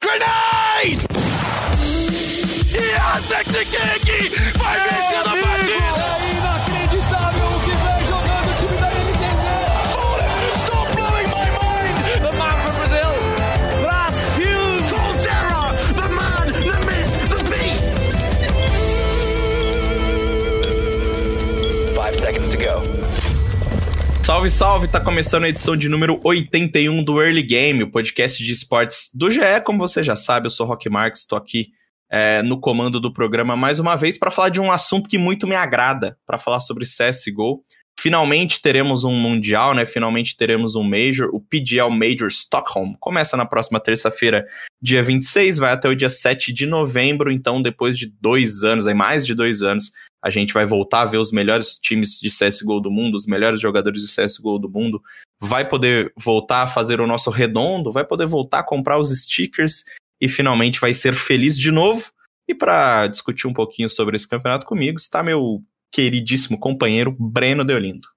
Grenade! Yes, Salve, salve! Tá começando a edição de número 81 do Early Game, o podcast de esportes do GE. Como você já sabe, eu sou Rock Marques, estou aqui é, no comando do programa mais uma vez para falar de um assunto que muito me agrada, para falar sobre CSGO. Finalmente teremos um Mundial, né? Finalmente teremos um Major, o PGL Major Stockholm. Começa na próxima terça-feira, dia 26, vai até o dia 7 de novembro. Então, depois de dois anos, aí mais de dois anos, a gente vai voltar a ver os melhores times de CSGO do mundo, os melhores jogadores de CSGO do mundo. Vai poder voltar a fazer o nosso redondo, vai poder voltar a comprar os stickers e finalmente vai ser feliz de novo. E para discutir um pouquinho sobre esse campeonato comigo está meu queridíssimo companheiro Breno Deolindo.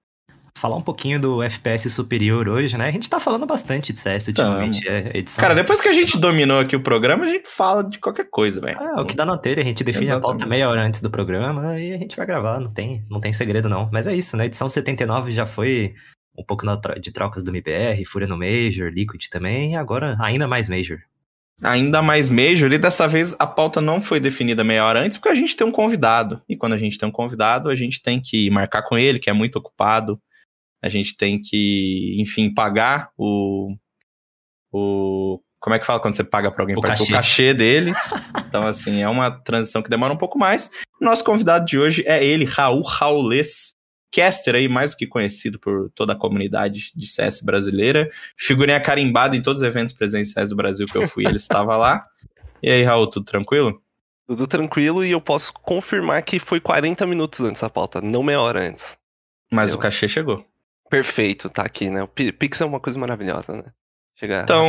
Falar um pouquinho do FPS superior hoje, né? A gente tá falando bastante de CS ultimamente. É, edição Cara, depois que a gente dominou aqui o programa, a gente fala de qualquer coisa, velho. É, o que dá na telha, a gente define a pauta Exatamente. meia hora antes do programa e a gente vai gravar, não tem, não tem segredo não. Mas é isso, né? Edição 79 já foi um pouco de trocas do MBR, Fúria no Major, Liquid também, e agora ainda mais Major. Ainda mais Major, e dessa vez a pauta não foi definida meia hora antes, porque a gente tem um convidado. E quando a gente tem um convidado, a gente tem que marcar com ele, que é muito ocupado. A gente tem que, enfim, pagar o. o como é que fala quando você paga pra alguém? O cachê. o cachê dele. Então, assim, é uma transição que demora um pouco mais. Nosso convidado de hoje é ele, Raul Raulês, caster aí, mais do que conhecido por toda a comunidade de CS brasileira. Figurinha carimbada em todos os eventos presenciais do Brasil que eu fui, ele estava lá. E aí, Raul, tudo tranquilo? Tudo tranquilo e eu posso confirmar que foi 40 minutos antes da pauta, não meia hora antes. Mas Eu- o cachê chegou. Perfeito, tá aqui, né? O Pi- Pix é uma coisa maravilhosa, né? Chegar Então,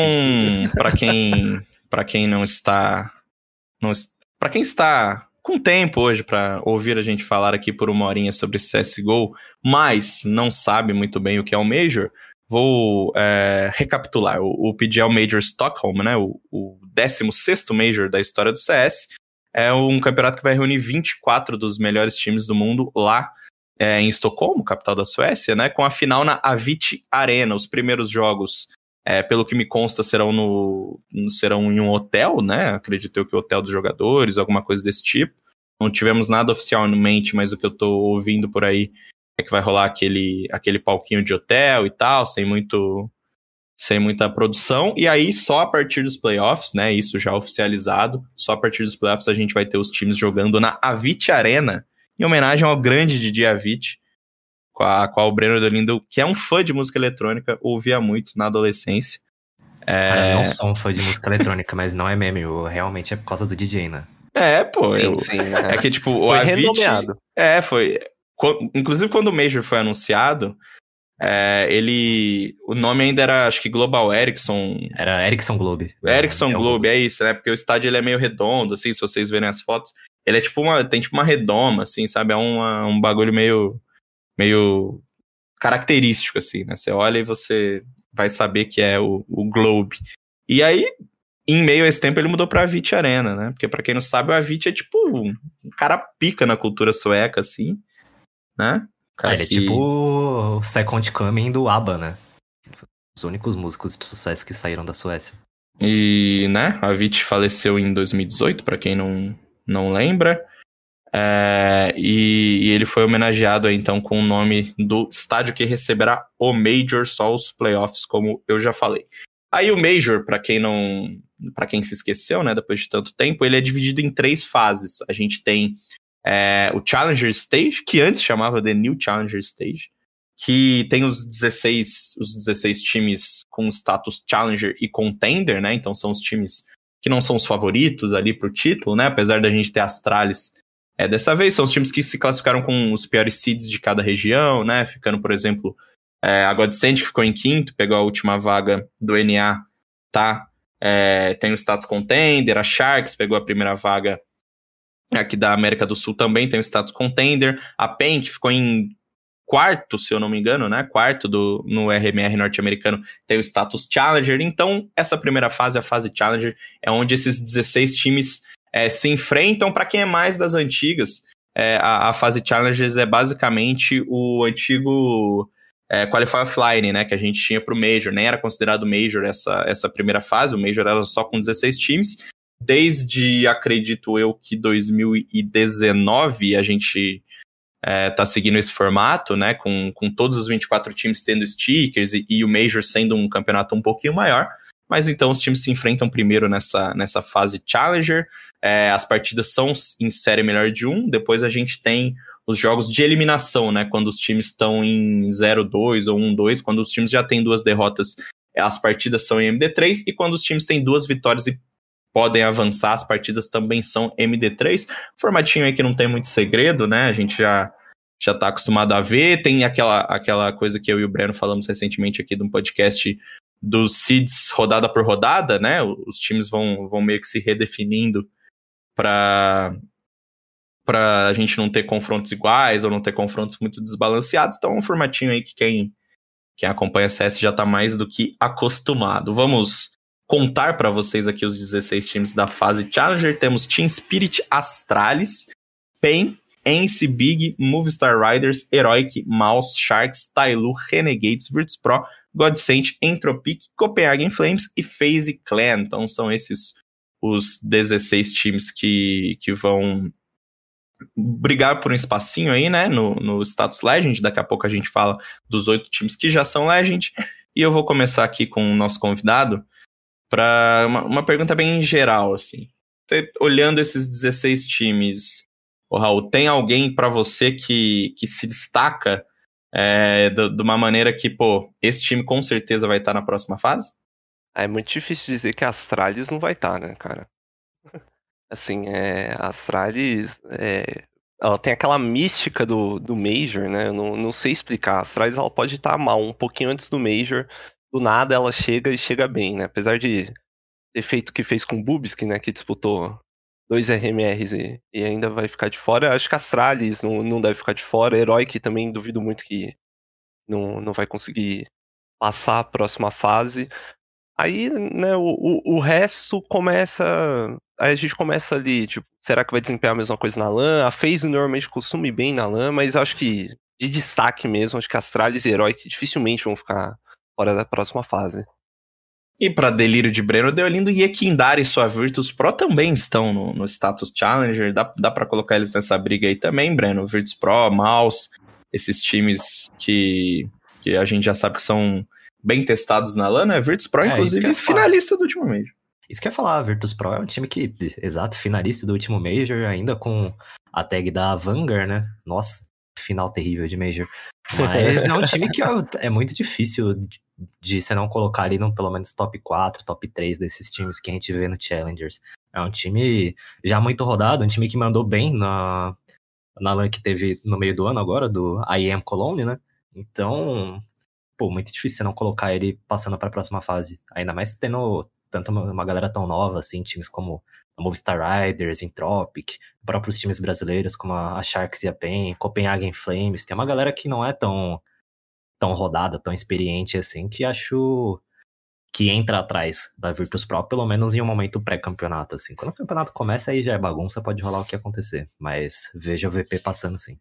para quem, para quem não está, não, para quem está com tempo hoje para ouvir a gente falar aqui por uma horinha sobre CS:GO, mas não sabe muito bem o que é o Major, vou é, recapitular. O, o PGL Major Stockholm, né, o, o 16º Major da história do CS, é um campeonato que vai reunir 24 dos melhores times do mundo lá é, em Estocolmo, capital da Suécia, né, com a final na Avicii Arena. Os primeiros jogos é, pelo que me consta, serão no, serão em um hotel, né? Acredito eu que o hotel dos jogadores, alguma coisa desse tipo. Não tivemos nada oficialmente, mas o que eu tô ouvindo por aí é que vai rolar aquele, aquele palquinho de hotel e tal, sem muito sem muita produção. E aí, só a partir dos playoffs, né? Isso já oficializado, só a partir dos playoffs a gente vai ter os times jogando na Avicii Arena, em homenagem ao grande Didi Avicii, com a qual o Breno Dolindo, que é um fã de música eletrônica, ouvia muito na adolescência. É, Cara, eu não sou um fã de música eletrônica, mas não é meme, eu- realmente é por causa do DJ, né? é pô, Sim, eu, sim, né? é que tipo, o Foi Avicii... renomeado. É, foi. Inclusive, quando o Major foi anunciado, é, ele. O nome ainda era, acho que Global Ericsson. Era Ericsson Globe. Ericsson É o- Globe, é isso, né? Porque o estádio ele é meio redondo, assim, se vocês verem as fotos. Ele é tipo uma. Tem tipo uma redoma, assim, sabe? É uma, um bagulho meio. meio característico, assim, né? Você olha e você vai saber que é o, o Globe. E aí, em meio a esse tempo, ele mudou pra Avicii Arena, né? Porque pra quem não sabe, o Avicii é tipo um cara pica na cultura sueca, assim, né? Cara Ah, ele é que- tipo o Second Coming do ABBA, né? Os únicos músicos de sucesso que saíram da Suécia. E, né, a Avicii faleceu em 2018, pra quem não, não lembra. É, e, e ele foi homenageado então com o nome do estádio que receberá o Major, só os playoffs, como eu já falei. Aí o Major, pra quem não, para quem se esqueceu, né, depois de tanto tempo, ele é dividido em três fases. A gente tem é, o Challenger Stage, que antes chamava The New Challenger Stage, que tem os 16, os 16 times com status Challenger e Contender, né? Então são os times que não são os favoritos ali pro título, né? Apesar da gente ter Astralis é, dessa vez, são os times que se classificaram com os piores seeds de cada região, né? Ficando, por exemplo, é, a Godsend, que ficou em quinto, pegou a última vaga do NA, tá? É, tem o status Contender, a Sharks pegou a primeira vaga aqui da América do Sul também, tem o status Contender, a PEN, que ficou em quarto, se eu não me engano, né? Quarto do, no RMR norte-americano tem o status Challenger. Então, essa primeira fase, a fase Challenger, é onde esses 16 times é, se enfrentam. Para quem é mais das antigas, é, a, a, fase Challengers é basicamente o antigo é, Qualify Offline, né? Que a gente tinha para o Major. Nem era considerado Major essa, essa primeira fase, o Major era só com 16 times. Desde, acredito eu, que 2019 a gente é, tá seguindo esse formato, né? Com, com todos os 24 times tendo stickers e, e o Major sendo um campeonato um pouquinho maior. Mas então os times se enfrentam primeiro nessa, nessa fase Challenger. É, as partidas são em série melhor de um. Depois a gente tem os jogos de eliminação, né? Quando os times estão em 0-2 ou 1-2, quando os times já têm duas derrotas, as partidas são em MD3, e quando os times têm duas vitórias e podem avançar, as partidas também são MD3. Formatinho aí que não tem muito segredo, né? A gente já já tá acostumado a ver. Tem aquela, aquela coisa que eu e o Breno falamos recentemente aqui de um podcast dos seeds rodada por rodada, né? Os times vão, vão meio que se redefinindo para para a gente não ter confrontos iguais ou não ter confrontos muito desbalanceados. Então é um formatinho aí que quem, quem acompanha CS já está mais do que acostumado. Vamos contar para vocês aqui os 16 times da fase Challenger. Temos Team Spirit, Astralis, PEN, NC Big, Movistar Riders, Heroic, Mouse, Sharks, Tailu, Renegades, Virtus Pro, Godsent, Entropic, Copenhagen Flames e FaZe Clan. Então são esses os 16 times que, que vão brigar por um espacinho aí, né, no, no status Legend. Daqui a pouco a gente fala dos oito times que já são Legend. E eu vou começar aqui com o nosso convidado para uma, uma, pergunta bem geral, assim. Você, olhando esses 16 times, o Raul, tem alguém para você que, que se destaca é, de, de, uma maneira que, pô, esse time com certeza vai estar na próxima fase? É muito difícil dizer que a Astralis não vai estar, né, cara? Assim, é, a Astralis, é, ela tem aquela mística do, do Major, né? Eu não, não sei explicar. A Astralis, ela pode estar mal um pouquinho antes do Major. Do nada, ela chega e chega bem, né? Apesar de ter feito o que fez com o Bubsky, né? Que disputou dois RMRs e, e, ainda vai ficar de fora. Acho que Astralis não, não deve ficar de fora. Heroic também duvido muito que não, não vai conseguir passar a próxima fase. Aí, né, o, o, o resto começa. Aí a gente começa ali, tipo, será que vai desempenhar a mesma coisa na LAN? A FaZe normalmente costuma ir bem na LAN, mas acho que de destaque mesmo, acho que Astralis e Heroic dificilmente vão ficar fora da próxima fase. E para delírio de Breno, Deolindo e Equindar e sua Virtus Pro também estão no, no status Challenger. Dá, dá para colocar eles nessa briga aí também, Breno. Virtus Pro, Mouse, esses times que, que a gente já sabe que são bem testados na LAN, né? Virtus Pro, é, inclusive, finalista do último Major. Isso que eu ia falar, a Virtus Pro é um time que, exato, finalista do último Major, ainda com a tag da Vanguard, né? Nossa, final terrível de Major. Mas é um time que é, é muito difícil de, de você não colocar ali no pelo menos top 4, top 3 desses times que a gente vê no Challengers. É um time já muito rodado, um time que mandou bem na, na LAN que teve no meio do ano agora, do IEM Cologne, né? Então, pô, muito difícil você não colocar ele passando para a próxima fase. Ainda mais tendo tanto uma, uma, galera tão nova, assim, times como a Movistar Riders, Entropic, próprios times brasileiros como a, Sharks e a PEN, Copenhagen Flames. Tem uma galera que não é tão, tão rodada, tão experiente assim, que acho que entra atrás da Virtus Pro, pelo menos em um momento pré-campeonato, assim. Quando o campeonato começa, aí já é bagunça, pode rolar o que acontecer. Mas veja o VP passando, sim.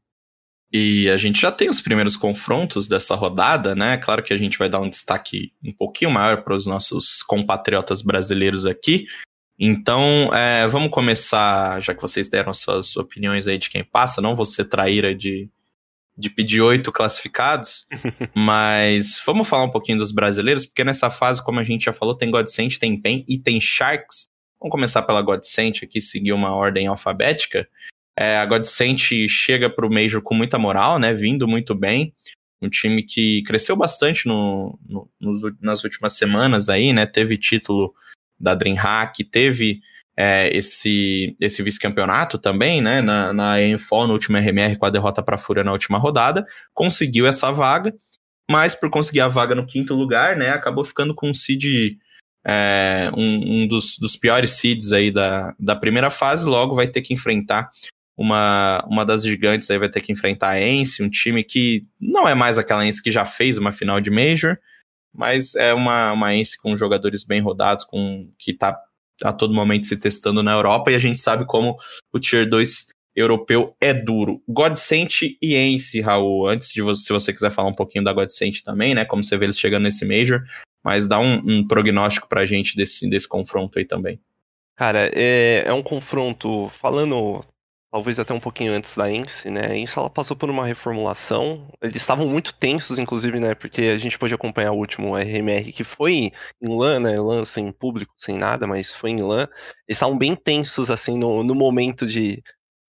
E a gente já tem os primeiros confrontos dessa rodada, né? Claro que a gente vai dar um destaque um pouquinho maior para os nossos compatriotas brasileiros aqui. Então, é, vamos começar, já que vocês deram suas opiniões aí de quem passa, não vou ser traíra de, de pedir oito classificados, mas vamos falar um pouquinho dos brasileiros, porque nessa fase, como a gente já falou, tem Godsent, tem PEN e tem Sharks. Vamos começar pela Godsent aqui, seguir uma ordem alfabética. É, a Godsent chega para o Major com muita moral, né? Vindo muito bem. Um time que cresceu bastante no, no nos, nas últimas semanas aí, né? Teve título da DreamHack, teve é, esse, esse vice-campeonato também, né? Na, na ENFO, no último RMR, com a derrota para a Fúria na última rodada. Conseguiu essa vaga, mas por conseguir a vaga no quinto lugar, né? Acabou ficando com um seed. É, um, um dos, dos piores seeds aí da, da primeira fase, logo vai ter que enfrentar uma, uma das gigantes aí vai ter que enfrentar a Ence, um time que não é mais aquela Ence que já fez uma final de Major, mas é uma, uma Ence com jogadores bem rodados, com que tá a todo momento se testando na Europa, e a gente sabe como o Tier 2 europeu é duro. Godsent e Ence, Raul, antes de você, se você quiser falar um pouquinho da Godsent também, né, como você vê eles chegando nesse Major, mas dá um, um prognóstico pra gente desse, desse confronto aí também. Cara, é, é um confronto, falando talvez até um pouquinho antes da Ence, né? A Ence ela passou por uma reformulação. Eles estavam muito tensos, inclusive, né? Porque a gente pôde acompanhar o último RMR que foi em LAN, né? LAN sem público, sem nada, mas foi em LAN. Eles estavam bem tensos, assim, no, no momento de,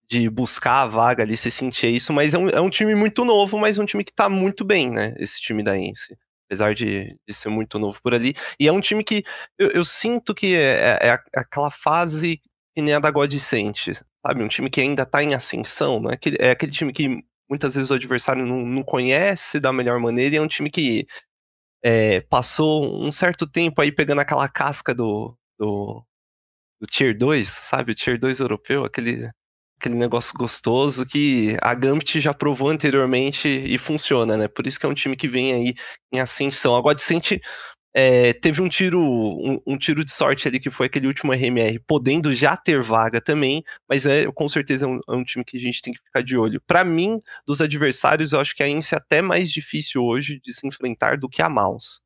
de buscar a vaga ali, você sentia isso, mas é um, é um time muito novo, mas é um time que tá muito bem, né? Esse time da Ence apesar de, de ser muito novo por ali. E é um time que eu, eu sinto que é, é, é aquela fase que nem a da God sente, sabe? Um time que ainda tá em ascensão, não é aquele, time que muitas vezes o adversário não, não conhece da melhor maneira e é um time que é, passou um certo tempo aí pegando aquela casca do, do, do Tier 2, sabe? O Tier 2 europeu, aquele, aquele negócio gostoso que a Gambit já provou anteriormente e funciona, né? Por isso que é um time que vem aí em ascensão. A Godsent é, teve um tiro, um, um, tiro de sorte ali que foi aquele último RMR, podendo já ter vaga também, mas é com certeza é um, é um time que a gente tem que ficar de olho. Para mim, dos adversários, eu acho que a Ince é até mais difícil hoje de se enfrentar do que a Mouse,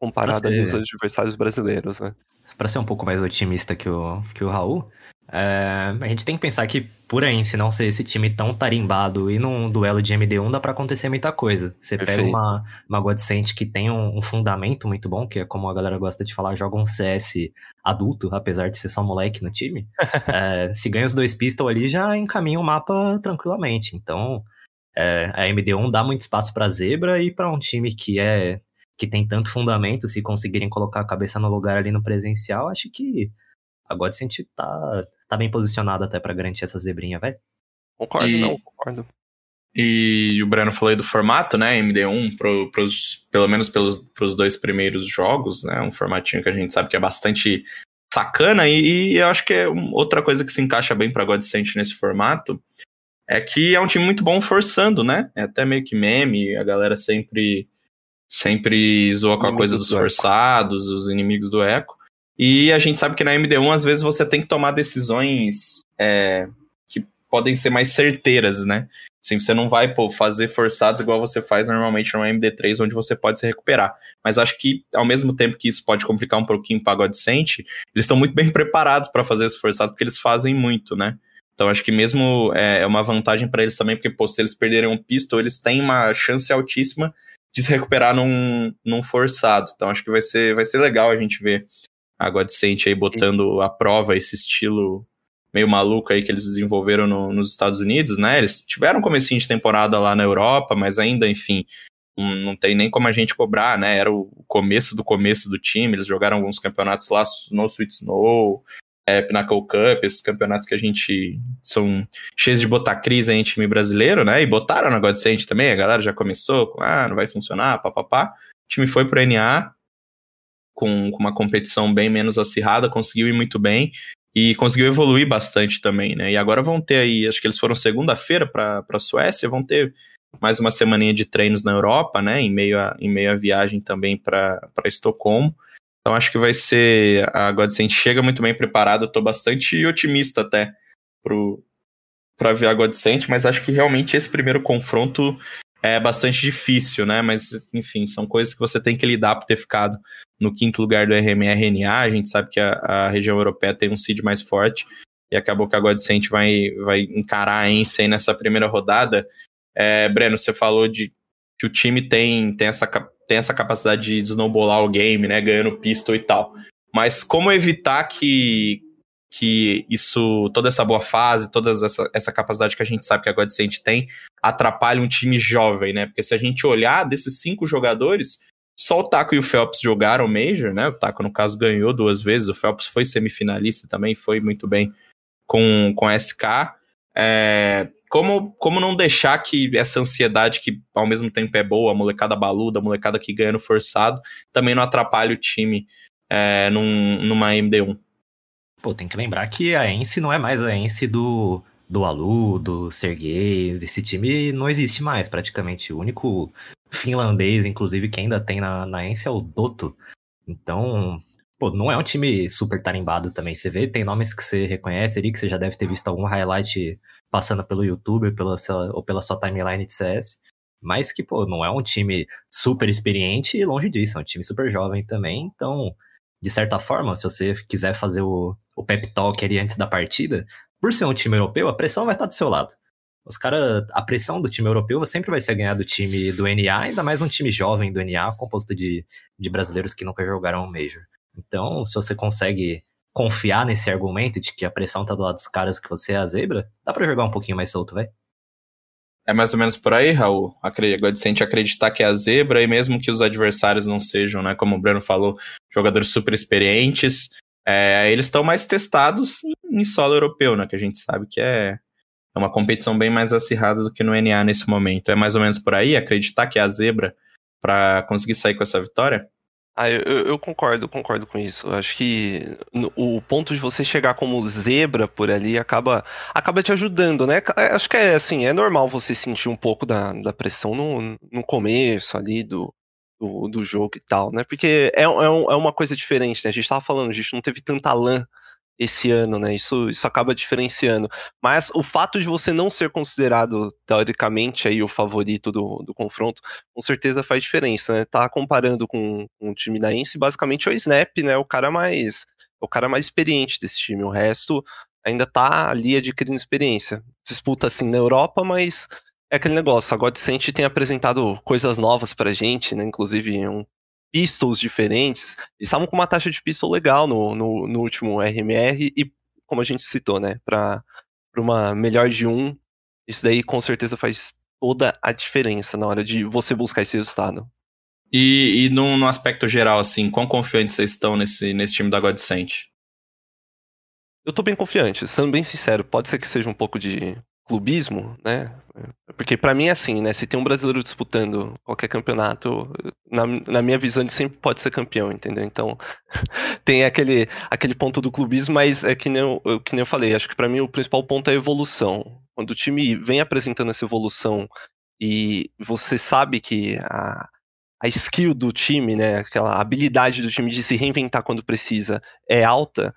comparada ser... aos adversários brasileiros, né? Para ser um pouco mais otimista que o, que o Raul, é, a gente tem que pensar que, por aí, se não ser esse time tão tarimbado e num duelo de MD1, dá para acontecer muita coisa. Você Perfeito. pega uma, uma Godsent que tem um, um, fundamento muito bom, que é como a galera gosta de falar, joga um CS adulto, apesar de ser só moleque no time. é, se ganha os dois pistol ali, já encaminha o mapa tranquilamente. Então, é, a MD1 dá muito espaço para zebra e para um time que é que tem tanto fundamento, se conseguirem colocar a cabeça no lugar ali no presencial, acho que a Godsent tá tá bem posicionado até para garantir essa zebrinha, velho. Concordo, e, não, concordo. E o Breno falou aí do formato, né? MD1, pro, pros, pelo menos pelos pros dois primeiros jogos, né? Um formatinho que a gente sabe que é bastante sacana. E, e eu acho que é outra coisa que se encaixa bem pra Godsent nesse formato é que é um time muito bom forçando, né? É até meio que meme, a galera sempre sempre zoa com a coisa dos do forçados, os inimigos do eco. E a gente sabe que na MD1, às vezes, você tem que tomar decisões é, que podem ser mais certeiras, né? Assim, você não vai pô, fazer forçados igual você faz normalmente no MD3, onde você pode se recuperar. Mas acho que, ao mesmo tempo que isso pode complicar um pouquinho o pagode eles estão muito bem preparados para fazer esses forçados, porque eles fazem muito, né? Então acho que mesmo é, é uma vantagem para eles também, porque pô, se eles perderem um pistol, eles têm uma chance altíssima de se recuperar num, num forçado. Então acho que vai ser, vai ser legal a gente ver a Godsent aí botando à prova esse estilo meio maluco aí que eles desenvolveram no, nos Estados Unidos, né? Eles tiveram um comecinho de temporada lá na Europa, mas ainda, enfim, não tem nem como a gente cobrar, né? Era o começo do começo do time, eles jogaram alguns campeonatos lá, No Sweet Snow, é, Pinnacle Cup, esses campeonatos que a gente são cheios de botar crise em time brasileiro, né? E botaram na Godsent também, a galera já começou com, ah, não vai funcionar, papapá. O time foi pro NA, com, com uma competição bem menos acirrada, conseguiu ir muito bem e conseguiu evoluir bastante também, né? E agora vão ter aí, acho que eles foram segunda-feira para a Suécia, vão ter mais uma semaninha de treinos na Europa, né? Em meio a, em meio a viagem também para Estocolmo. Então acho que vai ser. A Godsend chega muito bem preparada, tô bastante otimista até para ver a Godsend, mas acho que realmente esse primeiro confronto é bastante difícil, né? Mas, enfim, são coisas que você tem que lidar por ter ficado no quinto lugar do RMRNA. A gente sabe que a, a região europeia tem um seed mais forte e acabou que a Godsent vai, vai encarar a Ence nessa primeira rodada. É, Breno, você falou de que o time tem, tem, essa, tem essa capacidade de snowballar o game, né? Ganhando pistol e tal. Mas como evitar que, que isso, toda essa boa fase, toda essa, essa capacidade que a gente sabe que a Godsent tem, atrapalha um time jovem, né? Porque se a gente olhar desses cinco jogadores, só o Taco e o Phelps jogaram Major, né? O Taco, no caso, ganhou duas vezes, o Phelps foi semifinalista também, foi muito bem com, com a SK. É, como, como não deixar que essa ansiedade, que ao mesmo tempo é boa, a molecada baluda, a molecada que ganha no forçado, também não atrapalhe o time é, num, numa MD1? Pô, tem que lembrar que a Ence não é mais a Ence do, do Alu, do Sergei. Esse time não existe mais, praticamente. O único finlandês, inclusive, que ainda tem na, na Ence é o Dotto. Então, pô, não é um time super tarimbado também. Você vê, tem nomes que você reconhece ali, que você já deve ter visto algum highlight passando pelo YouTube pela sua, ou pela sua timeline de CS. Mas que, pô, não é um time super experiente e longe disso, é um time super jovem também. Então, de certa forma, se você quiser fazer o, o pep talk ali antes da partida, por ser um time europeu, a pressão vai estar do seu lado. Os caras, a pressão do time europeu sempre vai ser ganhar do time do NA, ainda mais um time jovem do NA, composto de, de brasileiros que nunca jogaram um Major. Então, se você consegue confiar nesse argumento de que a pressão tá do lado dos caras que você é a zebra, dá para jogar um pouquinho mais solto, vai. É mais ou menos por aí, Raul. A Godsent acreditar que é a zebra, e mesmo que os adversários não sejam, né, como o Breno falou, jogadores super experientes, é, eles estão mais testados em solo europeu, né, que a gente sabe que é, é uma competição bem mais acirrada do que no NA nesse momento. É mais ou menos por aí, acreditar que é a zebra para conseguir sair com essa vitória? Ah, eu, eu, concordo, concordo com isso. Acho que o ponto de você chegar como zebra por ali acaba, acaba te ajudando, né? É, acho que é assim, é normal você sentir um pouco da, da pressão no, no começo ali do, do, do jogo e tal, né? Porque é, é, um, é uma coisa diferente, né? A gente tava falando, a gente não teve tanta lã esse ano, né? Isso, isso acaba diferenciando. Mas o fato de você não ser considerado, teoricamente, aí, o favorito do, do confronto, com certeza faz diferença, né? Tá comparando com, com o time da Ence, basicamente é o Snap, né? O cara mais. O cara mais experiente desse time. O resto ainda tá ali adquirindo experiência. Disputa assim na Europa, mas é aquele negócio. A Godsent tem apresentado coisas novas pra gente, né? Inclusive um pistols diferentes. Eles estavam com uma taxa de pistol legal no, no, no último RMR e, como a gente citou, né, para uma melhor de um, isso daí com certeza faz toda a diferença na hora de você buscar esse resultado. E, e no, no aspecto geral, assim, quão confiantes vocês estão nesse, nesse time da Godsent? Eu tô bem confiante, sendo bem sincero, pode ser que seja um pouco de clubismo, né? Porque para mim é assim, né? Se tem um brasileiro disputando qualquer campeonato, na, na minha visão ele sempre pode ser campeão, entendeu? Então tem aquele, aquele ponto do clubismo, mas é que nem eu, que nem eu falei, acho que para mim o principal ponto é a evolução. Quando o time vem apresentando essa evolução e você sabe que a, a skill do time, né, aquela habilidade do time de se reinventar quando precisa é alta,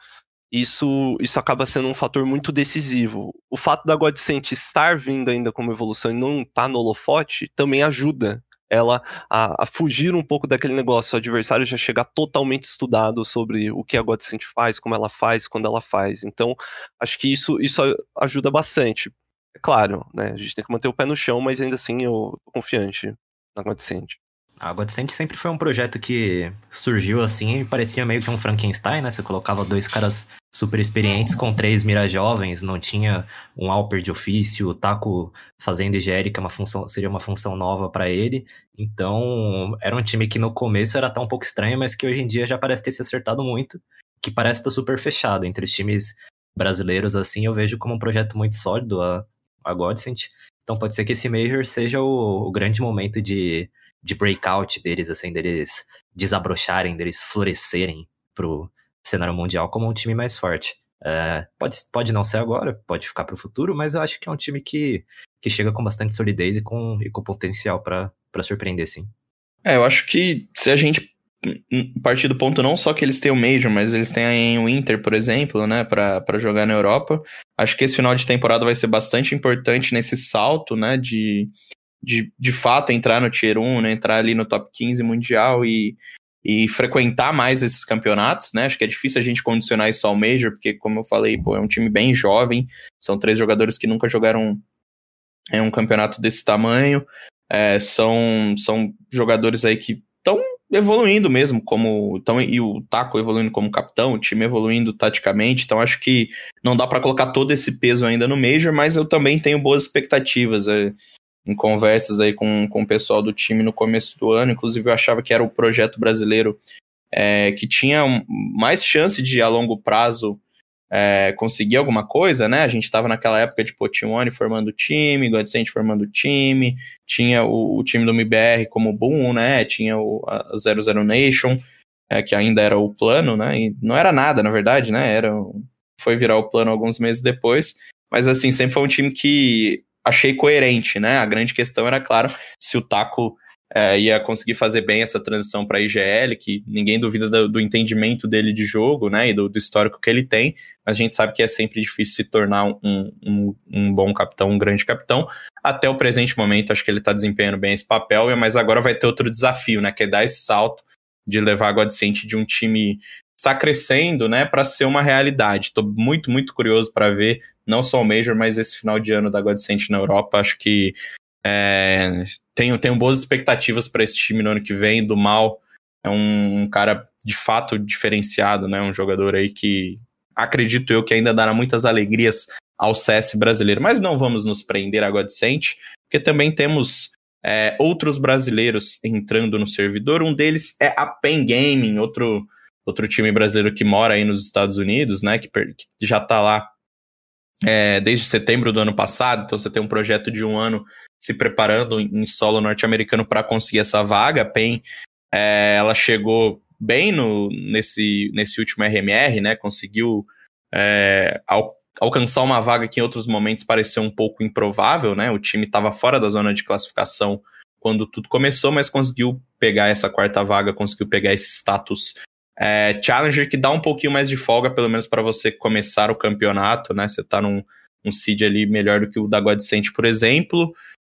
isso, isso acaba sendo um fator muito decisivo. O fato da Godsent estar vindo ainda como evolução e não estar tá no holofote também ajuda ela a, a, fugir um pouco daquele negócio, o adversário já chegar totalmente estudado sobre o que a Godsent faz, como ela faz, quando ela faz. Então, acho que isso, isso ajuda bastante. É claro, né, a gente tem que manter o pé no chão, mas ainda assim eu tô confiante na Godsent. A Godsend sempre foi um projeto que surgiu assim e parecia meio que um Frankenstein, né? Você colocava dois caras super experientes com três mira jovens, não tinha um Alper de ofício, o Taco fazendo é uma função, seria uma função nova para ele. Então, era um time que no começo era até um pouco estranho, mas que hoje em dia já parece ter se acertado muito, que parece estar super fechado entre os times brasileiros assim, eu vejo como um projeto muito sólido a, a Godsend. Então pode ser que esse Major seja o, o grande momento de de breakout deles, assim, deles desabrocharem, deles florescerem pro cenário mundial como um time mais forte. É, pode, pode não ser agora, pode ficar pro futuro, mas eu acho que é um time que, que chega com bastante solidez e com, e com potencial para surpreender, sim. É, eu acho que se a gente partir do ponto não só que eles têm o Major, mas eles têm o Inter, por exemplo, né, para jogar na Europa. Acho que esse final de temporada vai ser bastante importante nesse salto, né, de, de, de fato entrar no Tier 1, né, entrar ali no top 15 mundial e, e frequentar mais esses campeonatos, né? Acho que é difícil a gente condicionar isso ao Major, porque, como eu falei, pô, é um time bem jovem, são três jogadores que nunca jogaram é um campeonato desse tamanho, é, são, são jogadores aí que estão evoluindo mesmo, como tão, e o Taco evoluindo como capitão, o time evoluindo taticamente, então acho que não dá para colocar todo esse peso ainda no Major, mas eu também tenho boas expectativas. É, em conversas aí com, com o pessoal do time no começo do ano. Inclusive, eu achava que era o projeto brasileiro é, que tinha mais chance de, a longo prazo, é, conseguir alguma coisa, né? A gente estava naquela época de Potione formando time, Godsent formando time, tinha o, o, time do MBR como boom, né? Tinha o, a 00 Nation, é, que ainda era o plano, né? E não era nada, na verdade, né? Era, foi virar o plano alguns meses depois. mas assim, sempre foi um time que achei coerente, né? A grande questão era, claro, se o Taco é, ia conseguir fazer bem essa transição para a IGL, que ninguém duvida do, do, entendimento dele de jogo, né, e do, do, histórico que ele tem, mas a gente sabe que é sempre difícil se tornar um, um, um bom capitão, um grande capitão. Até o presente momento, acho que ele está desempenhando bem esse papel, mas agora vai ter outro desafio, né, que é dar esse salto de levar a Godsent de um time está crescendo, né, para ser uma realidade. Estou muito, muito curioso para ver não só o Major, mas esse final de ano da Godsent na Europa. Acho que é, tenho, tenho boas expectativas para esse time no ano que vem. Do Mal é um, um, cara de fato diferenciado, né? Um jogador aí que acredito eu que ainda dará muitas alegrias ao CS brasileiro. Mas não vamos nos prender a Godsent, porque também temos é, outros brasileiros entrando no servidor. Um deles é a Pen Gaming, outro, outro time brasileiro que mora aí nos Estados Unidos, né? Que, que já está lá é, desde setembro do ano passado. Então você tem um projeto de um ano se preparando em solo norte-americano para conseguir essa vaga. A PEN, é, ela chegou bem no, nesse, nesse último RMR, né? Conseguiu é, al, alcançar uma vaga que em outros momentos pareceu um pouco improvável, né? O time estava fora da zona de classificação quando tudo começou, mas conseguiu pegar essa quarta vaga, conseguiu pegar esse status é, Challenger que dá um pouquinho mais de folga, pelo menos para você começar o campeonato, né? Você tá num um seed ali melhor do que o da Godsent, por exemplo.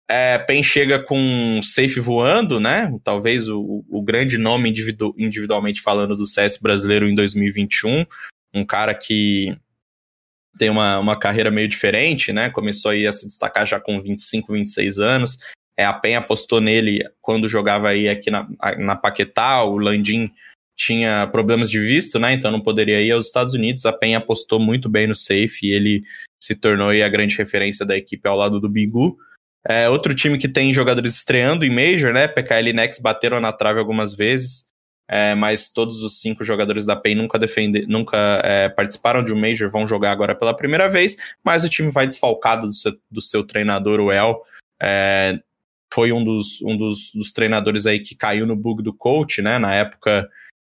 É, Pen chega com safe voando, né? Talvez o, o grande nome individu individualmente falando do CS brasileiro em 2021. Um cara que tem uma, uma carreira meio diferente, né? Começou aí a se destacar já com 25, 26 anos. É, a PEN apostou nele quando jogava aí aqui na, na Paquetá, o Landim tinha problemas de visto, né? Então não poderia ir aos Estados Unidos. A PEN apostou muito bem no safe e ele se tornou a grande referência da equipe ao lado do Bigu. É, outro time que tem jogadores estreando em Major, né? PKL e Nex bateram na trave algumas vezes, é, mas todos os cinco jogadores da PEN nunca, defende, nunca é, participaram de um Major, vão jogar agora pela primeira vez, mas o time vai desfalcado do seu, do seu treinador, o El. É, foi um, dos, um dos, dos, treinadores aí que caiu no bug do coach, né? Na época,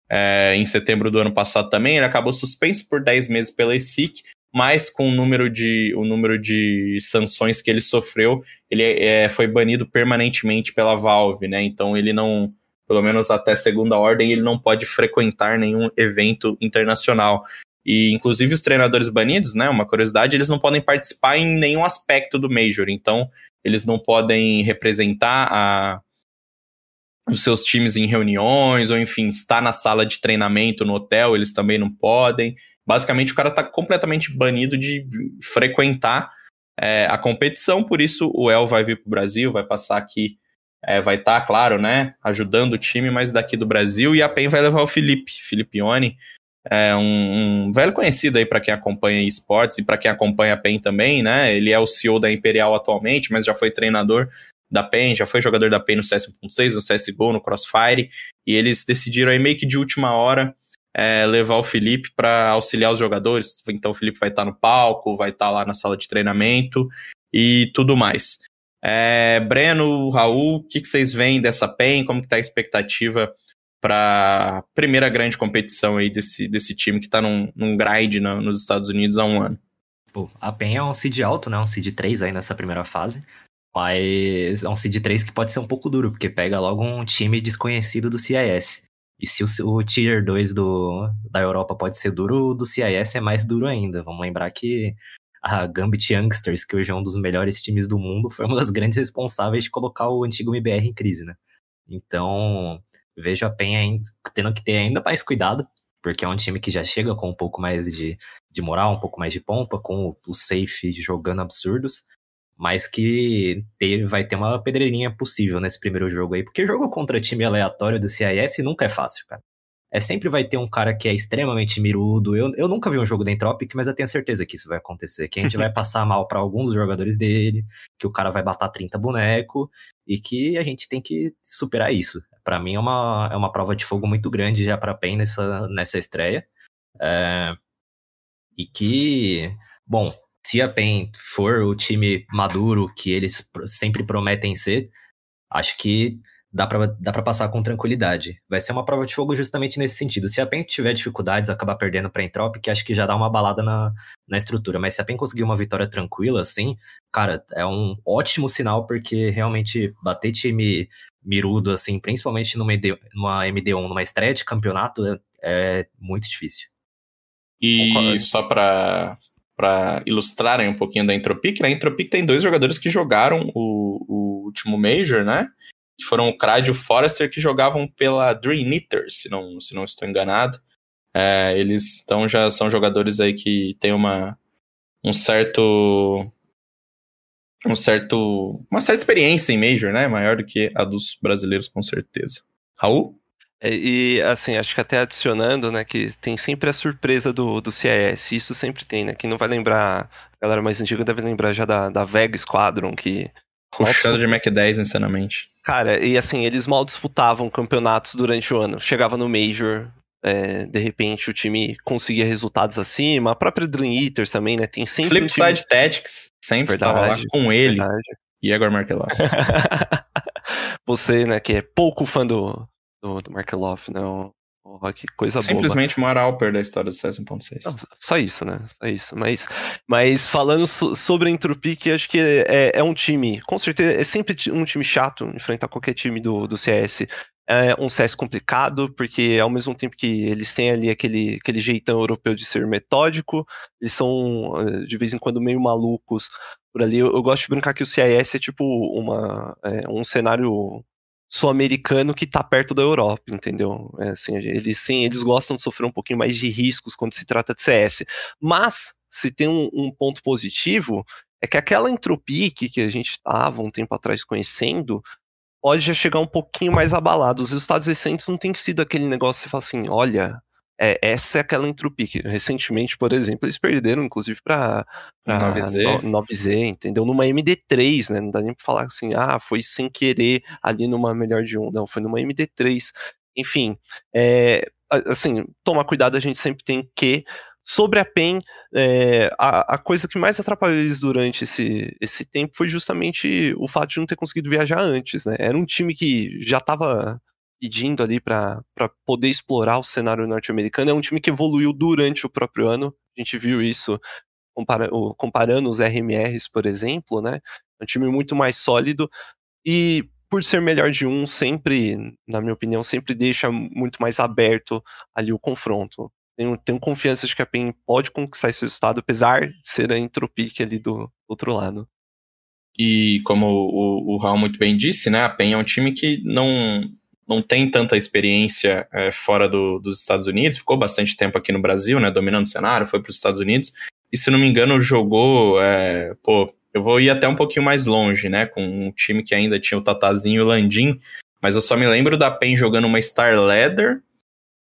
é, em setembro do ano passado também, ele acabou suspenso por 10 meses pela ESIC, mas com o número de, o número de sanções que ele sofreu, ele é, foi banido permanentemente pela Valve, né? Então ele não, pelo menos até segunda ordem, ele não pode frequentar nenhum evento internacional. E inclusive os treinadores banidos, né? Uma curiosidade, eles não podem participar em nenhum aspecto do Major. Então, eles não podem representar a, os seus times em reuniões, ou enfim, estar na sala de treinamento no hotel, eles também não podem. Basicamente, o cara está completamente banido de frequentar é, a competição, por isso o El vai vir para o Brasil, vai passar aqui, é, vai estar, tá, claro, né, ajudando o time, mas daqui do Brasil, e a PEN vai levar o Felipe, Filipione, é um, um velho conhecido aí para quem acompanha esportes e para quem acompanha a PEN também, né, ele é o CEO da Imperial atualmente, mas já foi treinador da PEN, já foi jogador da PEN no CS 1.6, no CSGO, no Crossfire, e eles decidiram aí meio que de última hora é, levar o Felipe para auxiliar os jogadores. Então o Felipe vai estar tá no palco, vai estar tá lá na sala de treinamento e tudo mais. É, Breno, Raul, o que, que, vocês veem dessa PEN? Como está a expectativa para primeira grande competição aí desse, desse time que está num, num grind no, nos Estados Unidos há um ano? Pô, a PEN é um seed alto, né? Um seed 3 aí nessa primeira fase. Mas é um seed 3 que pode ser um pouco duro, porque pega logo um time desconhecido do CIS. E se o, o Tier 2 do, da Europa pode ser duro, o do CIS é mais duro ainda. Vamos lembrar que a Gambit Youngsters, que hoje é um dos melhores times do mundo, foi uma das grandes responsáveis de colocar o antigo MBR em crise, né? Então, vejo a PEN tendo que ter ainda mais cuidado, porque é um time que já chega com um pouco mais de, de moral, um pouco mais de pompa, com o, o safe jogando absurdos mas que teve, vai ter uma pedreirinha possível nesse primeiro jogo aí, porque jogo contra time aleatório do CIS nunca é fácil, cara. É sempre vai ter um cara que é extremamente mirudo. Eu, eu nunca vi um jogo da Entropic, mas eu tenho certeza que isso vai acontecer. Que a gente vai passar mal para alguns jogadores dele, que o cara vai matar 30 boneco e que a gente tem que superar isso. Para mim é uma, é uma prova de fogo muito grande já para PEN nessa, nessa estreia. É, e que, bom, se a PEN for o time maduro que eles sempre prometem ser, acho que dá pra, dá pra passar com tranquilidade. Vai ser uma prova de fogo justamente nesse sentido. Se a PEN tiver dificuldades, acabar perdendo pra Entropic, acho que já dá uma balada na, na estrutura. Mas se a PEN conseguir uma vitória tranquila, assim, cara, é um ótimo sinal, porque realmente bater time mirudo, assim, principalmente numa, MD, numa MD1, numa estreia de campeonato, é, é muito difícil. E Concordo. só pra, pra ilustrarem um pouquinho da Entropic, né? A Entropic tem dois jogadores que jogaram o, o último Major, né? Que foram o Crad e o Forrester, que jogavam pela Dream Eaters, se não, se não estou enganado. É, eles então já são jogadores aí que têm uma um certo um certo uma certa experiência em Major, né? Maior do que a dos brasileiros com certeza. Raul? É, E assim, acho que até adicionando, né, que tem sempre a surpresa do, do CIS, isso sempre tem, né? Quem não vai lembrar, a galera mais antiga deve lembrar já da, da Vega Squadron, que, Ruxando de Mac 10 insanamente. cara, e assim, eles mal disputavam campeonatos durante o ano. Chegava no Major, é, de repente o time conseguia resultados acima, a própria Dream Eaters também, né? Tem sempre. um time- Flipside Tactics sempre estava lá Verdade, com ele, Verdade. Igor Markelov. Você, né, que é pouco fã do, do, do Markeloff, não. Porra, que coisa boa. Simplesmente o maior Alper da história do CS 1.6. Não, só isso, né? Só isso. Mas, mas falando so- sobre a Entropic, acho que é, é um time, com certeza, é sempre um time chato enfrentar qualquer time do, do CS. É um CS complicado, porque ao mesmo tempo que eles têm ali aquele, aquele jeitão europeu de ser metódico, eles são eh, de vez em quando meio malucos por ali. Eu, eu gosto de brincar que o CIS é tipo uma, é, um cenário sul-americano que tá perto da Europa, entendeu? É assim, eles têm, eles gostam de sofrer um pouquinho mais de riscos quando se trata de CS. Mas, se tem um, um ponto positivo, é que aquela Entropic que a gente estava um tempo atrás conhecendo, pode já chegar um pouquinho mais abalado. Os resultados recentes não tem sido aquele negócio que você fala assim, olha, é, essa é aquela Entropic. Recentemente, por exemplo, eles perderam, inclusive, para 9Z. 9Z, entendeu? Numa MD3, né? Não dá nem pra falar assim, ah, foi sem querer ali numa melhor de um. Não, foi numa MD3. Enfim, é, assim, tomar cuidado a gente sempre tem que. Sobre a PEN, é, a, a coisa que mais atrapalhou eles durante esse, esse tempo foi justamente o fato de não ter conseguido viajar antes, né? Era um time que já estava pedindo ali para poder explorar o cenário norte-americano. É um time que evoluiu durante o próprio ano. A gente viu isso compara- comparando os RMRs, por exemplo, né? É um time muito mais sólido e por ser melhor de um, sempre, na minha opinião, sempre deixa muito mais aberto ali o confronto. Tenho, tenho confiança de que a PEN pode conquistar esse resultado, apesar de ser a Entropic ali do outro lado. E como o, o Raul muito bem disse, né, a PEN é um time que não, não tem tanta experiência é, fora do- dos Estados Unidos, ficou bastante tempo aqui no Brasil, né, dominando o cenário, foi para os Estados Unidos, e se não me engano jogou, é, pô, eu vou ir até um pouquinho mais longe, né, com um time que ainda tinha o Tatazinho e o Landim, mas eu só me lembro da PEN jogando uma Star Leather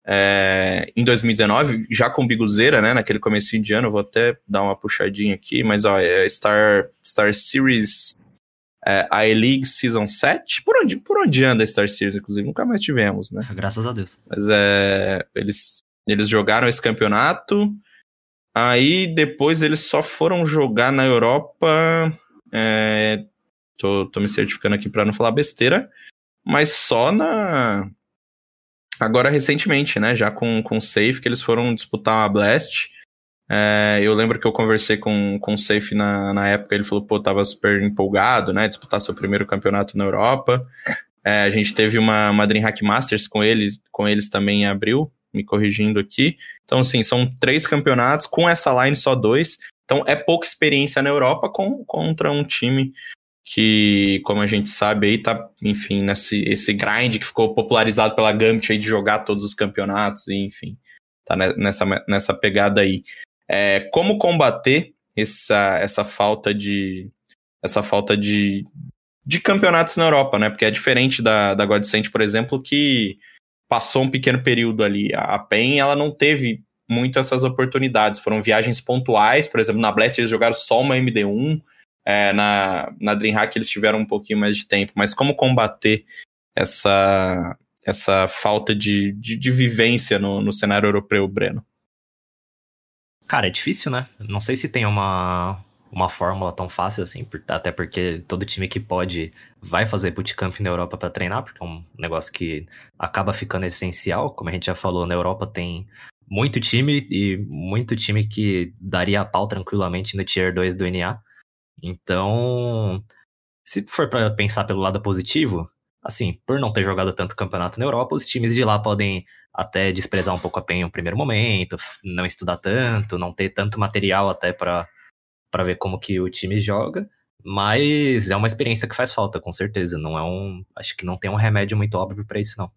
é, em 2019, já com Biguzeira, né, naquele comecinho de ano, vou até dar uma puxadinha aqui, mas ó, é Star, Star Series é, a E-League Season 7. Por onde, por onde anda a Star Series, inclusive? Nunca mais tivemos, né? Graças a Deus. Mas é, eles, eles jogaram esse campeonato. Aí depois eles só foram jogar na Europa. É, tô, tô me certificando aqui pra não falar besteira. Mas só na. Agora recentemente, né? Já com, com o Safe, que eles foram disputar uma Blast. É, eu lembro que eu conversei com, com o Safe na, na época, ele falou, pô, tava super empolgado, né? Disputar seu primeiro campeonato na Europa. É, a gente teve uma, uma DreamHack Masters com eles, com eles também em abril, me corrigindo aqui. Então, assim, são três campeonatos, com essa line só dois. Então, é pouca experiência na Europa com, contra um time que, como a gente sabe, aí tá, enfim, nesse esse grind que ficou popularizado pela Gambit aí de jogar todos os campeonatos, e, enfim, tá ne- nessa, nessa pegada aí. É, como combater essa, essa falta de essa falta de, de campeonatos na Europa, né? Porque é diferente da, da Godsend, por exemplo, que passou um pequeno período ali. A a PEN, ela não teve muito essas oportunidades. Foram viagens pontuais, por exemplo, na Blast eles jogaram só uma MD1, é, na, na DreamHack eles tiveram um pouquinho mais de tempo. Mas como combater essa, essa falta de, de, de vivência no, no cenário europeu, Breno? Cara, é difícil, né? Não sei se tem uma, uma fórmula tão fácil assim, até porque todo time que pode vai fazer bootcamp na Europa para treinar, porque é um negócio que acaba ficando essencial, como a gente já falou, na Europa tem muito time e muito time que daria a pau tranquilamente no Tier 2 do NA. Então, se for para pensar pelo lado positivo, assim, por não ter jogado tanto campeonato na Europa, os times de lá podem até desprezar um pouco a PEN no primeiro momento, não estudar tanto, não ter tanto material até para ver como que o time joga. Mas é uma experiência que faz falta, com certeza. Não é um. Acho que não tem um remédio muito óbvio para isso, não.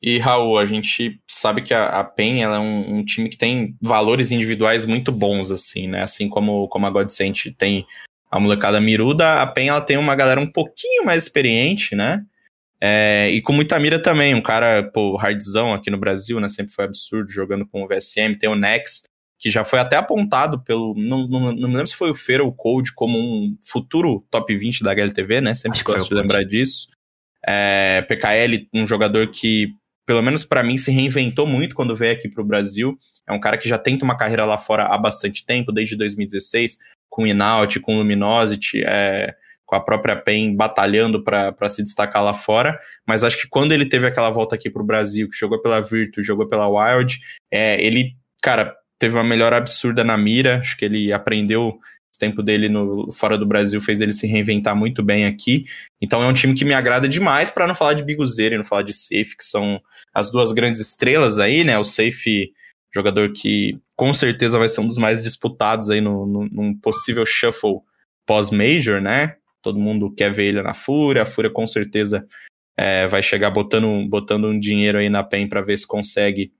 E, Raul, a gente sabe que a, a PEN ela é um, um, time que tem valores individuais muito bons, assim, né? Assim como, como a Godsent tem a molecada miruda, a PEN ela tem uma galera um pouquinho mais experiente, né? É, e com muita mira também, um cara, pô, hardzão aqui no Brasil, né? Sempre foi absurdo jogando com o VSM. Tem o Nex, que já foi até apontado pelo. Não, não, não me lembro se foi o Feira ou o Code como um futuro top 20 da HLTV, né? Sempre gosto de lembrar disso. É, PKL, um jogador que pelo menos para mim, se reinventou muito quando veio aqui para o Brasil. É um cara que já tenta uma carreira lá fora há bastante tempo, desde 2016, com Inaut, com Luminosity, é, com a própria PEN batalhando para se destacar lá fora. Mas acho que quando ele teve aquela volta aqui para o Brasil, que jogou pela Virtus, jogou pela Wild, é, ele, cara, teve uma melhora absurda na mira. Acho que ele aprendeu tempo dele no, fora do Brasil fez ele se reinventar muito bem aqui. Então é um time que me agrada demais, para não falar de Biguzeira e não falar de Safe, que são as duas grandes estrelas aí, né? O Safe, jogador que com certeza vai ser um dos mais disputados aí no, no, num possível shuffle pós-major, né? Todo mundo quer ver ele na Fúria, a Fúria com certeza é, vai chegar botando, botando um dinheiro aí na PEN para ver se consegue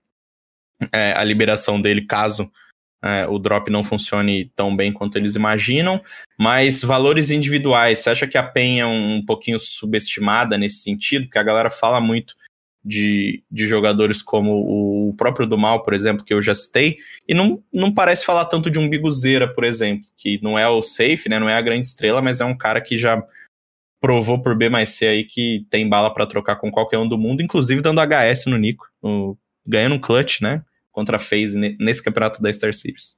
é, a liberação dele caso é, o drop não funcione tão bem quanto eles imaginam, mas valores individuais, você acha que a PEN é um, pouquinho subestimada nesse sentido? Porque a galera fala muito de, de jogadores como o próprio do Mal, por exemplo, que eu já citei, e não, não parece falar tanto de um Biguzeira, por exemplo, que não é o safe, né, não é a grande estrela, mas é um cara que já provou por B mais C aí que tem bala para trocar com qualquer um do mundo, inclusive dando HS no Nico, no, ganhando um clutch, né? Contra a FaZe nesse campeonato da Star Series.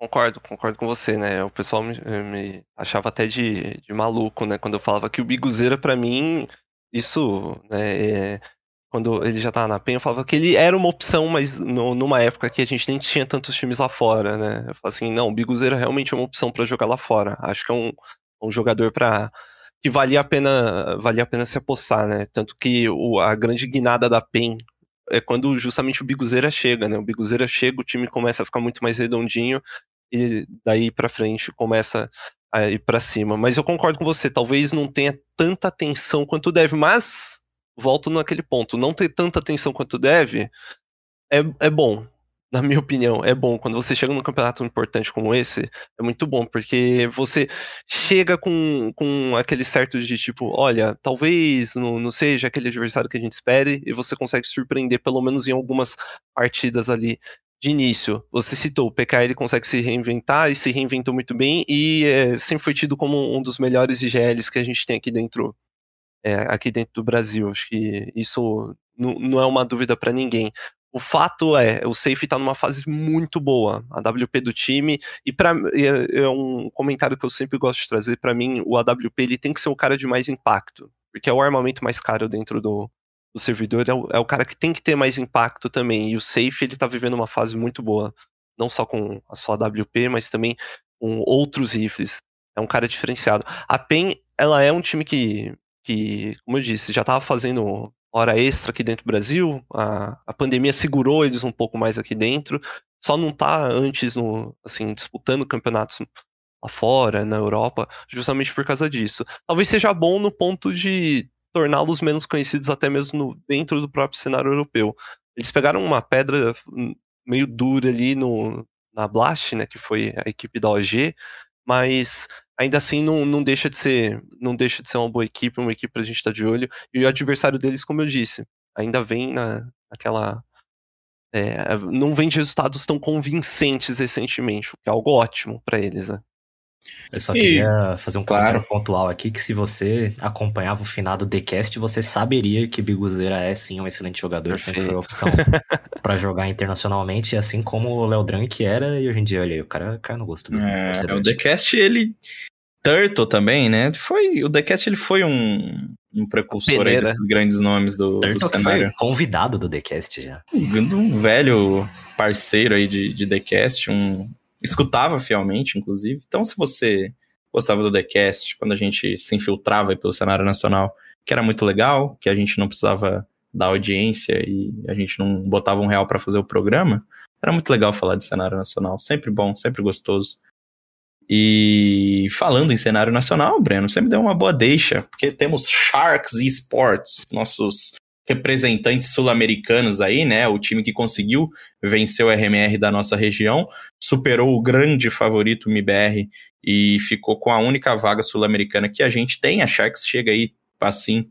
Concordo, concordo com você, né? O pessoal me, me achava até de, de, maluco, né? Quando eu falava que o Biguzeira, para mim, isso, né? É, quando ele já tava na PEN, eu falava que ele era uma opção, mas no, numa época que a gente nem tinha tantos times lá fora, né? Eu falava assim, não, o Biguzeira realmente é uma opção para jogar lá fora. Acho que é um, um jogador para que valia a pena valia a pena se apostar, né? Tanto que o, a grande guinada da PEN é quando justamente o Biguzeira chega, né? O Biguzeira chega, o time começa a ficar muito mais redondinho e daí para frente começa a ir para cima. Mas eu concordo com você, talvez não tenha tanta atenção quanto deve, mas volto naquele ponto, não ter tanta atenção quanto deve é, é bom, na minha opinião, é bom. Quando você chega num campeonato importante como esse, é muito bom, porque você chega com, com aquele certo de tipo, olha, talvez não, não seja aquele adversário que a gente espere, e você consegue surpreender, pelo menos em algumas partidas ali de início. Você citou, o PK ele consegue se reinventar e se reinventou muito bem, e é, sempre foi tido como um dos melhores IGLs que a gente tem aqui dentro. É, aqui dentro do Brasil. Acho que isso não, não é uma dúvida para ninguém. O fato é, o Safe tá numa fase muito boa, a WP do time, e para é, é, um comentário que eu sempre gosto de trazer, para mim, o AWP ele tem que ser o cara de mais impacto, porque é o armamento mais caro dentro do, do servidor, é o, é o cara que tem que ter mais impacto também, e o Safe ele tá vivendo uma fase muito boa, não só com a sua AWP, mas também com outros rifles, é um cara diferenciado. A PEN, ela é um time que, que como eu disse, já tava fazendo hora extra aqui dentro do Brasil. A, a pandemia segurou eles um pouco mais aqui dentro. Só não tá antes no, assim, disputando campeonatos lá fora, na Europa, justamente por causa disso. Talvez seja bom no ponto de torná-los menos conhecidos até mesmo no, dentro do próprio cenário europeu. Eles pegaram uma pedra meio dura ali no, na Blast, né, que foi a equipe da OG, mas ainda assim não, não deixa de ser não deixa de ser uma boa equipe, uma equipe pra gente estar tá de olho. E o adversário deles, como eu disse, ainda vem na, naquela. É, não vem de resultados tão convincentes recentemente, o que é algo ótimo para eles, né? Eu só E- queria fazer um claro. comentário pontual aqui, que se você acompanhava o finado TheCast, você saberia que Biguzeira é sim um excelente jogador, sempre foi opção pra jogar internacionalmente, assim como o Léo Drank era, e hoje em dia, olha aí, o cara cai no gosto do É, o TheCast, ele. Turtle também, né? Foi, o TheCast ele foi um, um precursor aí desses grandes nomes do, do Turtle que cenário. foi convidado do TheCast já. um velho parceiro aí de, de TheCast, um escutava fielmente, inclusive. Então, se você gostava do TheCast, quando a gente se infiltrava pelo cenário nacional, que era muito legal, que a gente não precisava da audiência e a gente não botava um real pra fazer o programa, era muito legal falar de cenário nacional. Sempre bom, sempre gostoso. E falando em cenário nacional, Breno, você me deu uma boa deixa, porque temos Sharks Esports, nossos representantes sul-americanos aí, né? O time que conseguiu vencer o RMR da nossa região, superou o grande favorito MIBR e ficou com a única vaga sul-americana que a gente tem. A Sharks chega aí, assim,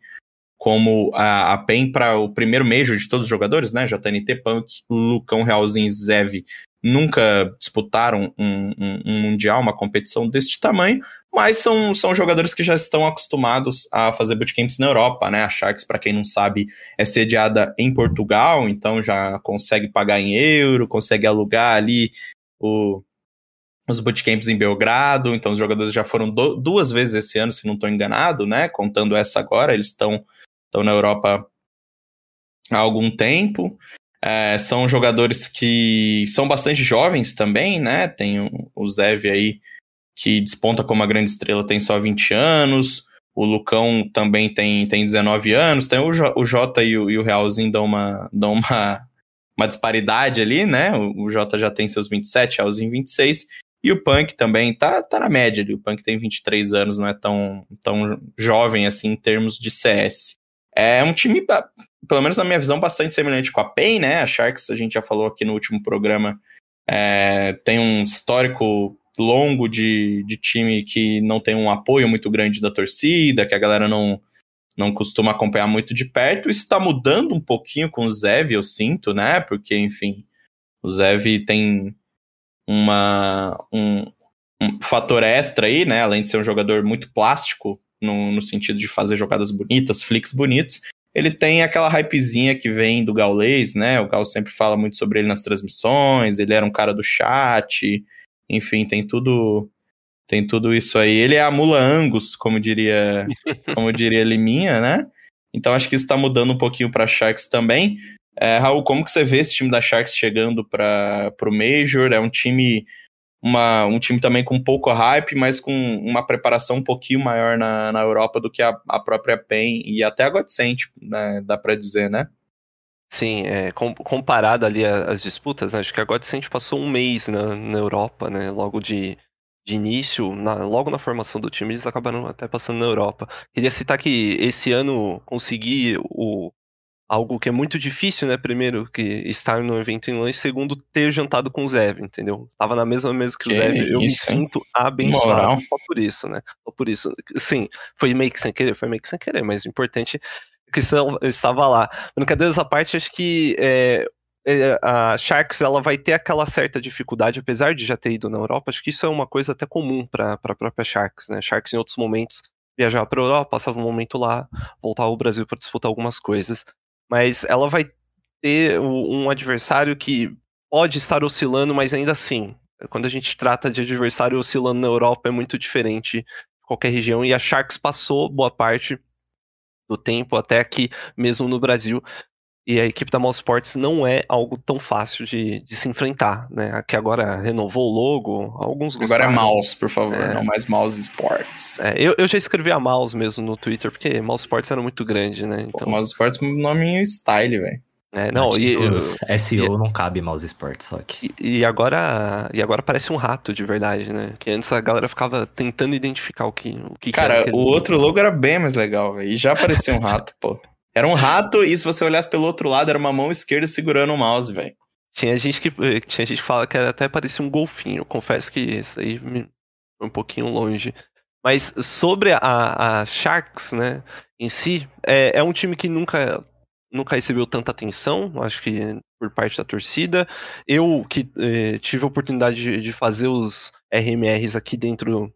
como a, a PEN para o primeiro Major de todos os jogadores, né? JNT Punk, Lucão Realzinho e Zev nunca disputaram um, um- um mundial, uma competição deste tamanho, mas são, são jogadores que já estão acostumados a fazer bootcamps na Europa, né? A Sharks, para quem não sabe, é sediada em Portugal, então já consegue pagar em euro, consegue alugar ali o, os bootcamps em Belgrado, então os jogadores já foram do- duas vezes esse ano, se não estou enganado, né? Contando essa agora, eles estão estão na Europa há algum tempo. É, são jogadores que são bastante jovens também, né? Tem o, Zev aí, que desponta como a grande estrela, tem só 20 anos. O Lucão também tem, tem 19 anos. Tem o, J- Jota e o, e o Realzinho dão uma, dão uma, uma disparidade ali, né? O, o Jota já tem seus 27, o Realzinho 26. E o Punk também tá, tá na média ali. O Punk tem 23 anos, não é tão, tão jovem assim em termos de CS. É um time, pelo menos na minha visão, bastante semelhante com a PEN, né? A Sharks, a gente já falou aqui no último programa, é, tem um histórico longo de, de time que não tem um apoio muito grande da torcida, que a galera não, não costuma acompanhar muito de perto. Isso tá mudando um pouquinho com o Zev, eu sinto, né? Porque, enfim, o Zev tem uma, um, um fator extra aí, né? Além de ser um jogador muito plástico, no, no sentido de fazer jogadas bonitas, flicks bonitos, ele tem aquela hypezinha que vem do Gaulês, né? O Gal sempre fala muito sobre ele nas transmissões, ele era um cara do chat, enfim, tem tudo tem tudo isso aí. Ele é a mula Angus, como diria, como diria Liminha, né? Então acho que isso tá mudando um pouquinho para Sharks também. É, Raul, como que você vê esse time da Sharks chegando para o Major? É um time uma, um time também com pouco hype, mas com uma preparação um pouquinho maior na, na Europa do que a, a própria PEN e até a Godsent, né, dá para dizer, né? Sim, é, com- comparado ali às disputas, né, acho que a Godsent passou um mês na, na Europa, né? Logo de, de início, na- logo na formação do time, eles acabaram até passando na Europa. Queria citar que esse ano consegui o, algo que é muito difícil, né? Primeiro, que estar no evento em Lã, e segundo, ter jantado com o Zev, entendeu? Estava na mesma mesa que, Que o Zev, eu me sinto abençoado Moral. só por isso, né? Só por isso. Sim, foi meio que sem querer, foi meio que sem querer, mas o importante é que estava lá. Brincadeiras à parte, acho que é, é, a Sharks ela vai ter aquela certa dificuldade, apesar de já ter ido na Europa, acho que isso é uma coisa até comum para a própria Sharks, né? Sharks em outros momentos viajar para a Europa, passava um momento lá, voltar ao Brasil para disputar algumas coisas, mas ela vai ter um adversário que pode estar oscilando, mas ainda assim, quando a gente trata de adversário oscilando na Europa é muito diferente de qualquer região. E a Sharks passou boa parte do tempo até aqui mesmo no Brasil e a equipe da Mouse Sports não é algo tão fácil de, de se enfrentar, né? Que agora renovou o logo, alguns Agora é gostaram. Mouse, por favor, É. não mais Mouse Sports. É, eu, eu já escrevi a Mouse mesmo no Twitter, porque Mouse Sports era muito grande, né? Pô, Então, Mouse Sports é um nome style, velho. é, não, e, Títulos SEO não cabe mouse sports, só que. e, e agora e agora parece um rato de verdade, né? Que antes a galera ficava tentando identificar o que o que que Cara, era aquele o outro logo era bem mais legal, velho. E já parecia um rato, pô. Era um rato e se você olhasse pelo outro lado, era uma mão esquerda segurando o mouse, velho. Tinha gente que eh, tinha gente que fala que até parecia um golfinho. Eu confesso que isso aí foi um pouquinho longe. Mas sobre a, a Sharks, né, em si, é, é um time que nunca nunca recebeu tanta atenção, acho que por parte da torcida. Eu que eh, tive a oportunidade de, de fazer os RMRs aqui dentro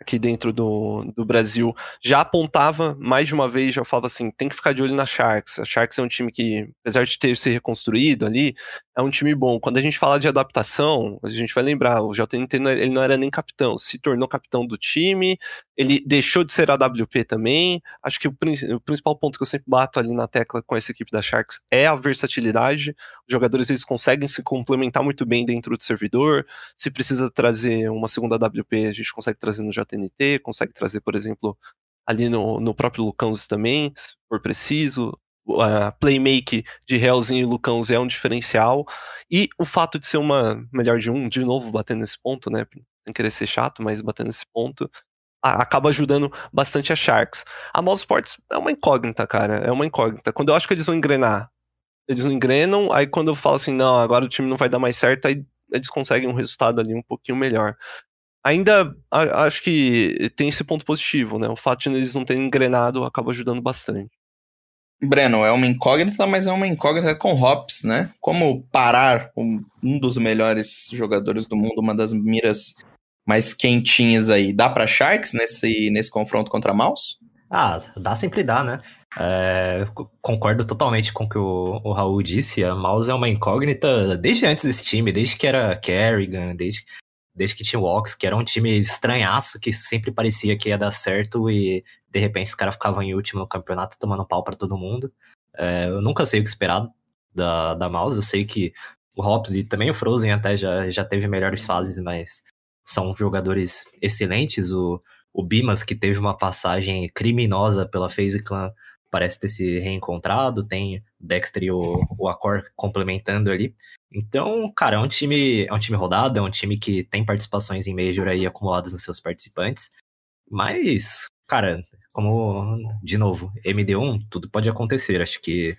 aqui dentro do, do Brasil, já apontava mais de uma vez, já falava assim, tem que ficar de olho na Sharks. A Sharks é um time que, apesar de ter se reconstruído ali, é um time bom. Quando a gente fala de adaptação, a gente vai lembrar, o JNT ele não era nem capitão, se tornou capitão do time, ele deixou de ser AWP também. Acho que o, o principal ponto que eu sempre bato ali na tecla com essa equipe da Sharks é a versatilidade. Os jogadores eles conseguem se complementar muito bem dentro do servidor. Se precisa trazer uma segunda AWP, a gente consegue trazer no JNT consegue trazer, por exemplo, ali no, no próprio Lucãos também, se for preciso. A playmake de Hellzinho e Lucãos é um diferencial. E o fato de ser uma melhor de um, de novo, batendo nesse ponto, né? Sem querer ser chato, mas batendo nesse ponto, acaba ajudando bastante a Sharks. A Mouse Sports é uma incógnita, cara. É uma incógnita. Quando eu acho que eles vão engrenar, eles não engrenam. Aí quando eu falo assim, não, agora o time não vai dar mais certo, aí eles conseguem um resultado ali um pouquinho melhor ainda acho que tem esse ponto positivo, né? O fato de eles não terem engrenado acaba ajudando bastante. Breno, é uma incógnita, mas é uma incógnita com Hops, né? Como parar um, dos melhores jogadores do mundo, uma das miras mais quentinhas aí. Dá para Sharks nesse, nesse confronto contra Mouse? Ah, dá sempre dá, né? É, concordo totalmente com o que o, o Raul disse. A Mouse é uma incógnita desde antes desse time, desde que era Kerrigan, desde desde que tinha o Ox, que era um time estranhaço, que sempre parecia que ia dar certo e de repente os caras ficavam em último no campeonato tomando pau para todo mundo. É, eu nunca sei o que esperar da, da Mouse, eu sei que o Hops e também o Frozen até já, já teve melhores fases, mas são jogadores excelentes. O, o Bimas, que teve uma passagem criminosa pela FaZe Clan, parece ter se reencontrado, tem Dexter e o, o Acor complementando ali. Então, cara, é um time, é um time rodado, é um time que tem participações em Major aí acumuladas nos seus participantes. Mas, cara, como, de novo, MD1, tudo pode acontecer. Acho que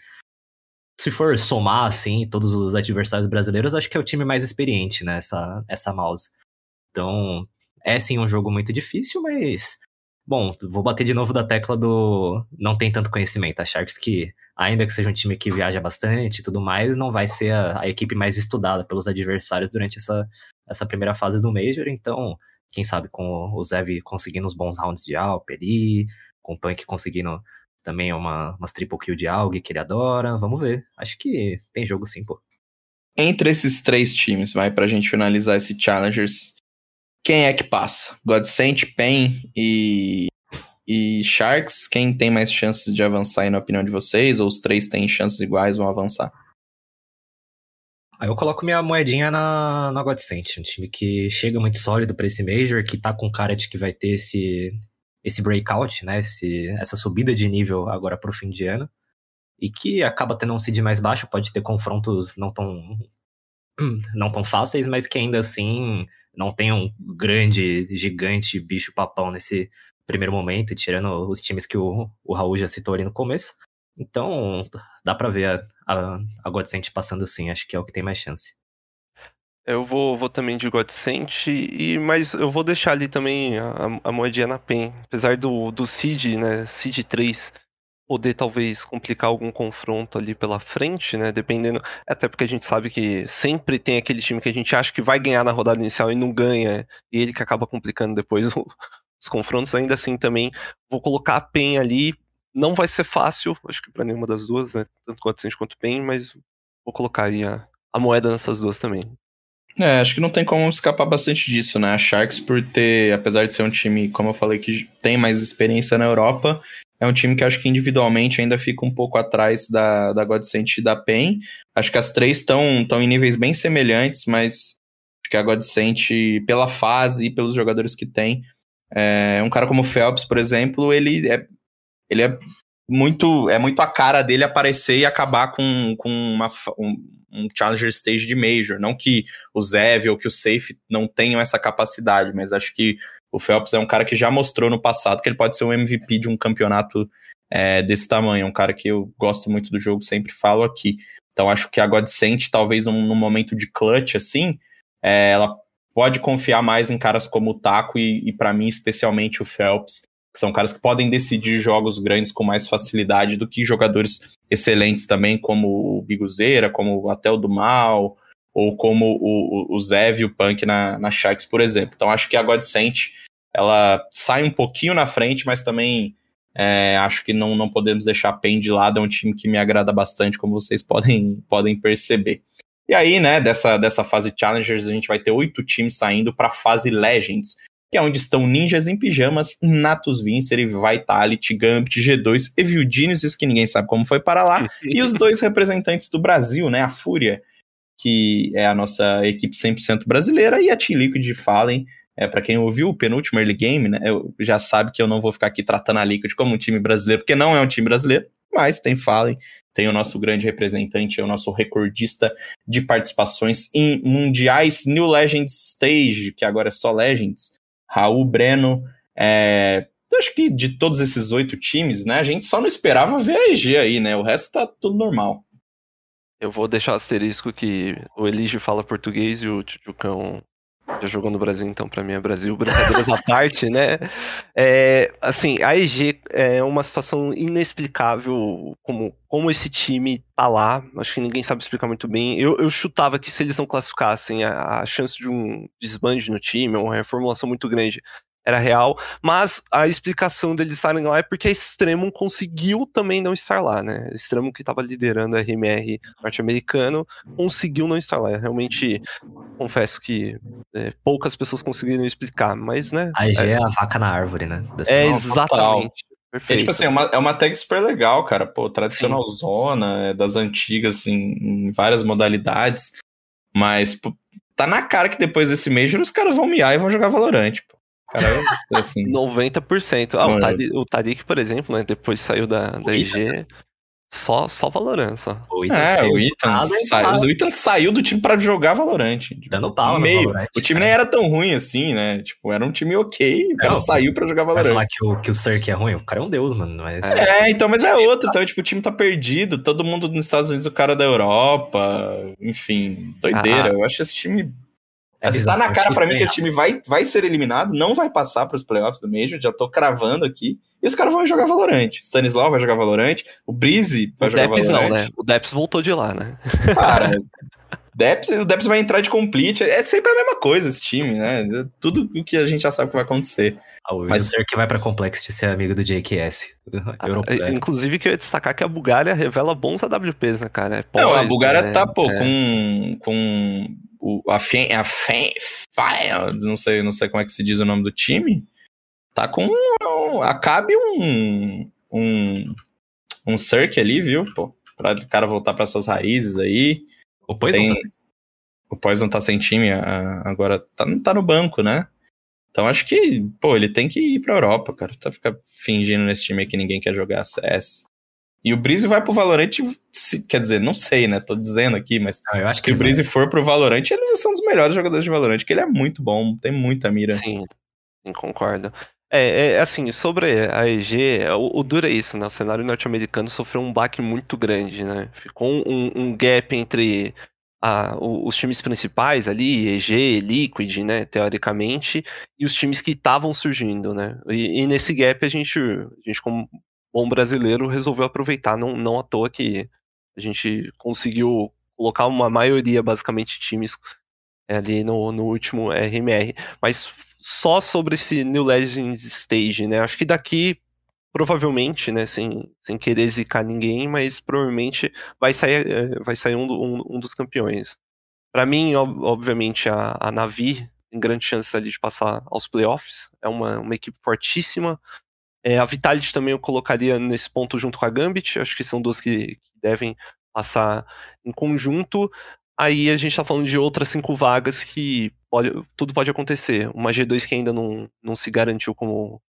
se for somar, assim, todos os adversários brasileiros, acho que é o time mais experiente, né, essa, essa mouse. Então, é sim um jogo muito difícil, mas Bom, vou bater de novo da tecla do não tem tanto conhecimento. A Sharks que, ainda que seja um time que viaja bastante e tudo mais, não vai ser a, a, equipe mais estudada pelos adversários durante essa, essa primeira fase do Major. Então, quem sabe com o Zev conseguindo uns bons rounds de Alp ali, com o Punk conseguindo também uma, umas triple kill de Alg que ele adora. Vamos ver. Acho que tem jogo sim, pô. Entre esses três times, vai pra gente finalizar esse Challengers quem é que passa? Godsent, Pen e, e Sharks? Quem tem mais chances de avançar aí na opinião de vocês? Ou os três têm chances iguais, vão avançar? Aí eu coloco minha moedinha na, na Godsent, um time que chega muito sólido para esse Major, que tá com cara de que vai ter esse, esse breakout, né? Esse, essa subida de nível agora pro fim de ano. E que acaba tendo um seed mais baixo, pode ter confrontos não tão, não tão fáceis, mas que ainda assim não tem um grande, gigante bicho papão nesse primeiro momento, tirando os times que o, o Raul já citou ali no começo. Então, dá para ver a, a, a Godsent passando sim, acho que é o que tem mais chance. Eu vou, vou também de Godsent, e, mas eu vou deixar ali também a, a moedinha na PEN. Apesar do, do Seed, né, Seed 3, poder talvez complicar algum confronto ali pela frente, né? Dependendo. Até porque a gente sabe que sempre tem aquele time que a gente acha que vai ganhar na rodada inicial e não ganha, e ele que acaba complicando depois os confrontos. Ainda assim, também vou colocar a PEN ali. Não vai ser fácil, acho que para nenhuma das duas, né? Tanto Godsend quanto PEN, mas vou colocar aí a, a moeda nessas duas também. É, acho que não tem como escapar bastante disso, né? A Sharks, por ter, apesar de ser um time, como eu falei, que tem mais experiência na Europa, é um time que acho que individualmente ainda fica um pouco atrás da, da Godsent e da PEN. Acho que as três estão em níveis bem semelhantes, mas acho que a Godsent, pela fase e pelos jogadores que tem, é, um cara como o Phelps, por exemplo, ele é, ele é muito é muito a cara dele aparecer e acabar com, com uma, um, um Challenger Stage de Major. Não que o Zev ou que o Safe não tenham essa capacidade, mas acho que o Phelps é um cara que já mostrou no passado que ele pode ser um MVP de um campeonato é, desse tamanho. É um cara que eu gosto muito do jogo, sempre falo aqui. Então acho que a Godsent, talvez num, num momento de clutch assim, é, ela pode confiar mais em caras como o Taco e, e para mim, especialmente o Phelps, são caras que podem decidir jogos grandes com mais facilidade do que jogadores excelentes também, como o Biguzeira, como até o do Mal, ou como o, o, o Zev e o Punk na, na Sharks, por exemplo. Então acho que a Godsent ela sai um pouquinho na frente, mas também é, acho que não, não podemos deixar a PEN de lado, é um time que me agrada bastante, como vocês podem, podem perceber. E aí, né, dessa, dessa fase Challengers, a gente vai ter oito times saindo para a fase Legends, que é onde estão Ninjas em Pijamas, Natus Vincere, Vitality, Gambit, G2, Evil Geniuses, que ninguém sabe como foi para lá, e os dois representantes do Brasil, né, a Fúria, que é a nossa equipe 100% brasileira, e a Team Liquid de Fallen, é, para quem ouviu o penúltimo early game, né, eu já sabe que eu não vou ficar aqui tratando a Liquid como um time brasileiro, porque não é um time brasileiro, mas tem Fallen, tem o nosso grande representante, é o nosso recordista de participações em mundiais New Legends Stage, que agora é só Legends, Raul Breno. É, acho que de todos esses oito times, né, a gente só não esperava ver a EG aí, né? O resto tá tudo normal. Eu vou deixar asterisco que o Elige fala português e o Tchucão já jogou no Brasil, então para mim é Brasil, brincadeiras à parte, né? É, assim, a EG é uma situação inexplicável como, como esse time tá lá, acho que ninguém sabe explicar muito bem. Eu, eu chutava que se eles não classificassem, a, a chance de um desbande no time, uma reformulação muito grande, era real, mas a explicação deles estarem lá é porque a Extremum conseguiu também não estar lá, né? A Extremum que estava liderando a RMR norte-americano conseguiu não estar lá. Realmente, confesso que é, poucas pessoas conseguiram explicar, mas, né? A EG é, é a vaca na árvore, né? Dessa é, exatamente. Perfeito. É, tipo assim, é uma, é uma tag super legal, cara. Pô, tradicional Sim. zona, é das antigas, assim, em várias modalidades. Mas, pô, tá na cara que depois desse Major os caras vão miar e vão jogar Valorant, pô. Cara, assim. 90%. Ah, o Tariq, por exemplo, né? Depois saiu da, da IG. Só, só Valorant, só. O Ethan é, o Ethan, saiu, o Ethan saiu do time para jogar Valorant. Tipo, Dando pau no meio. Valorant, o time cara. nem era tão ruim assim, né? Tipo, era um time ok, o cara saiu para jogar Valorant. Falar que o, que o Cirque é ruim? O cara é um deus, mano. Mas... É, então, mas é outro. Então, tipo, o time tá perdido, todo mundo nos Estados Unidos, o cara da Europa, enfim, doideira. Ah. Eu acho esse time é Está na cara para mim que esse time vai, vai ser eliminado, não vai passar para os playoffs do Major, já tô cravando aqui. E os caras vão jogar Valorant. Stanislau vai jogar Valorant, o Breeze vai o jogar Deps Valorant. Não, né? O Deps voltou de lá, né? Cara, Deps, o Deps vai entrar de complete. É sempre a mesma coisa esse time, né? Tudo o que a gente já sabe que vai acontecer. Ah, o Mas que vai pra Complexity ser amigo do JKS. Ah, inclusive, que eu ia destacar que a Bulgária revela bons AWPs, né, cara? É não, a Bulgária né? tá, pô, é. com, com o, a Fen, a Fen, não sei, não sei como é que se diz o nome do time, tá com acabe um um um Cirque ali, viu, pô, para o cara voltar para suas raízes aí. O Poison Tem, tá o Poison tá sem time, agora tá, tá no banco, né? Então acho que, pô, ele tem que ir pra Europa, cara. Tá ficar fingindo nesse time aí que ninguém quer jogar CS. E o Breeze vai pro Valorant, quer dizer, não sei, né? Tô dizendo aqui, mas ah, eu acho que se o Breeze for pro Valorant, ele vai ser um dos melhores jogadores de Valorant, que ele é muito bom, tem muita mira. Sim, concordo. É, é assim, sobre a EG, o, o duro é isso, né? O cenário norte-americano sofreu um baque muito grande, né? Ficou um, um gap entre a, os times principais ali, EG, Liquid, né, teoricamente, e os times que estavam surgindo, né? E, e, nesse gap a gente, a gente como bom brasileiro resolveu aproveitar, não, não à toa que a gente conseguiu colocar uma maioria, basicamente, times ali no, no último RMR. Mas só sobre esse New Legends Stage, né? Acho que daqui, provavelmente, né, sem, sem querer zicar ninguém, mas provavelmente vai sair, eh, vai sair um, um, um dos campeões. Para mim, obviamente, a, a Navi tem grande chance ali de passar aos playoffs. É uma, uma equipe fortíssima, é, a Vitality também eu colocaria nesse ponto junto com a Gambit, acho que são duas que, que devem passar em conjunto. Aí a gente tá falando de outras cinco vagas que pode, tudo pode acontecer. Uma G2 que ainda não, não se garantiu como,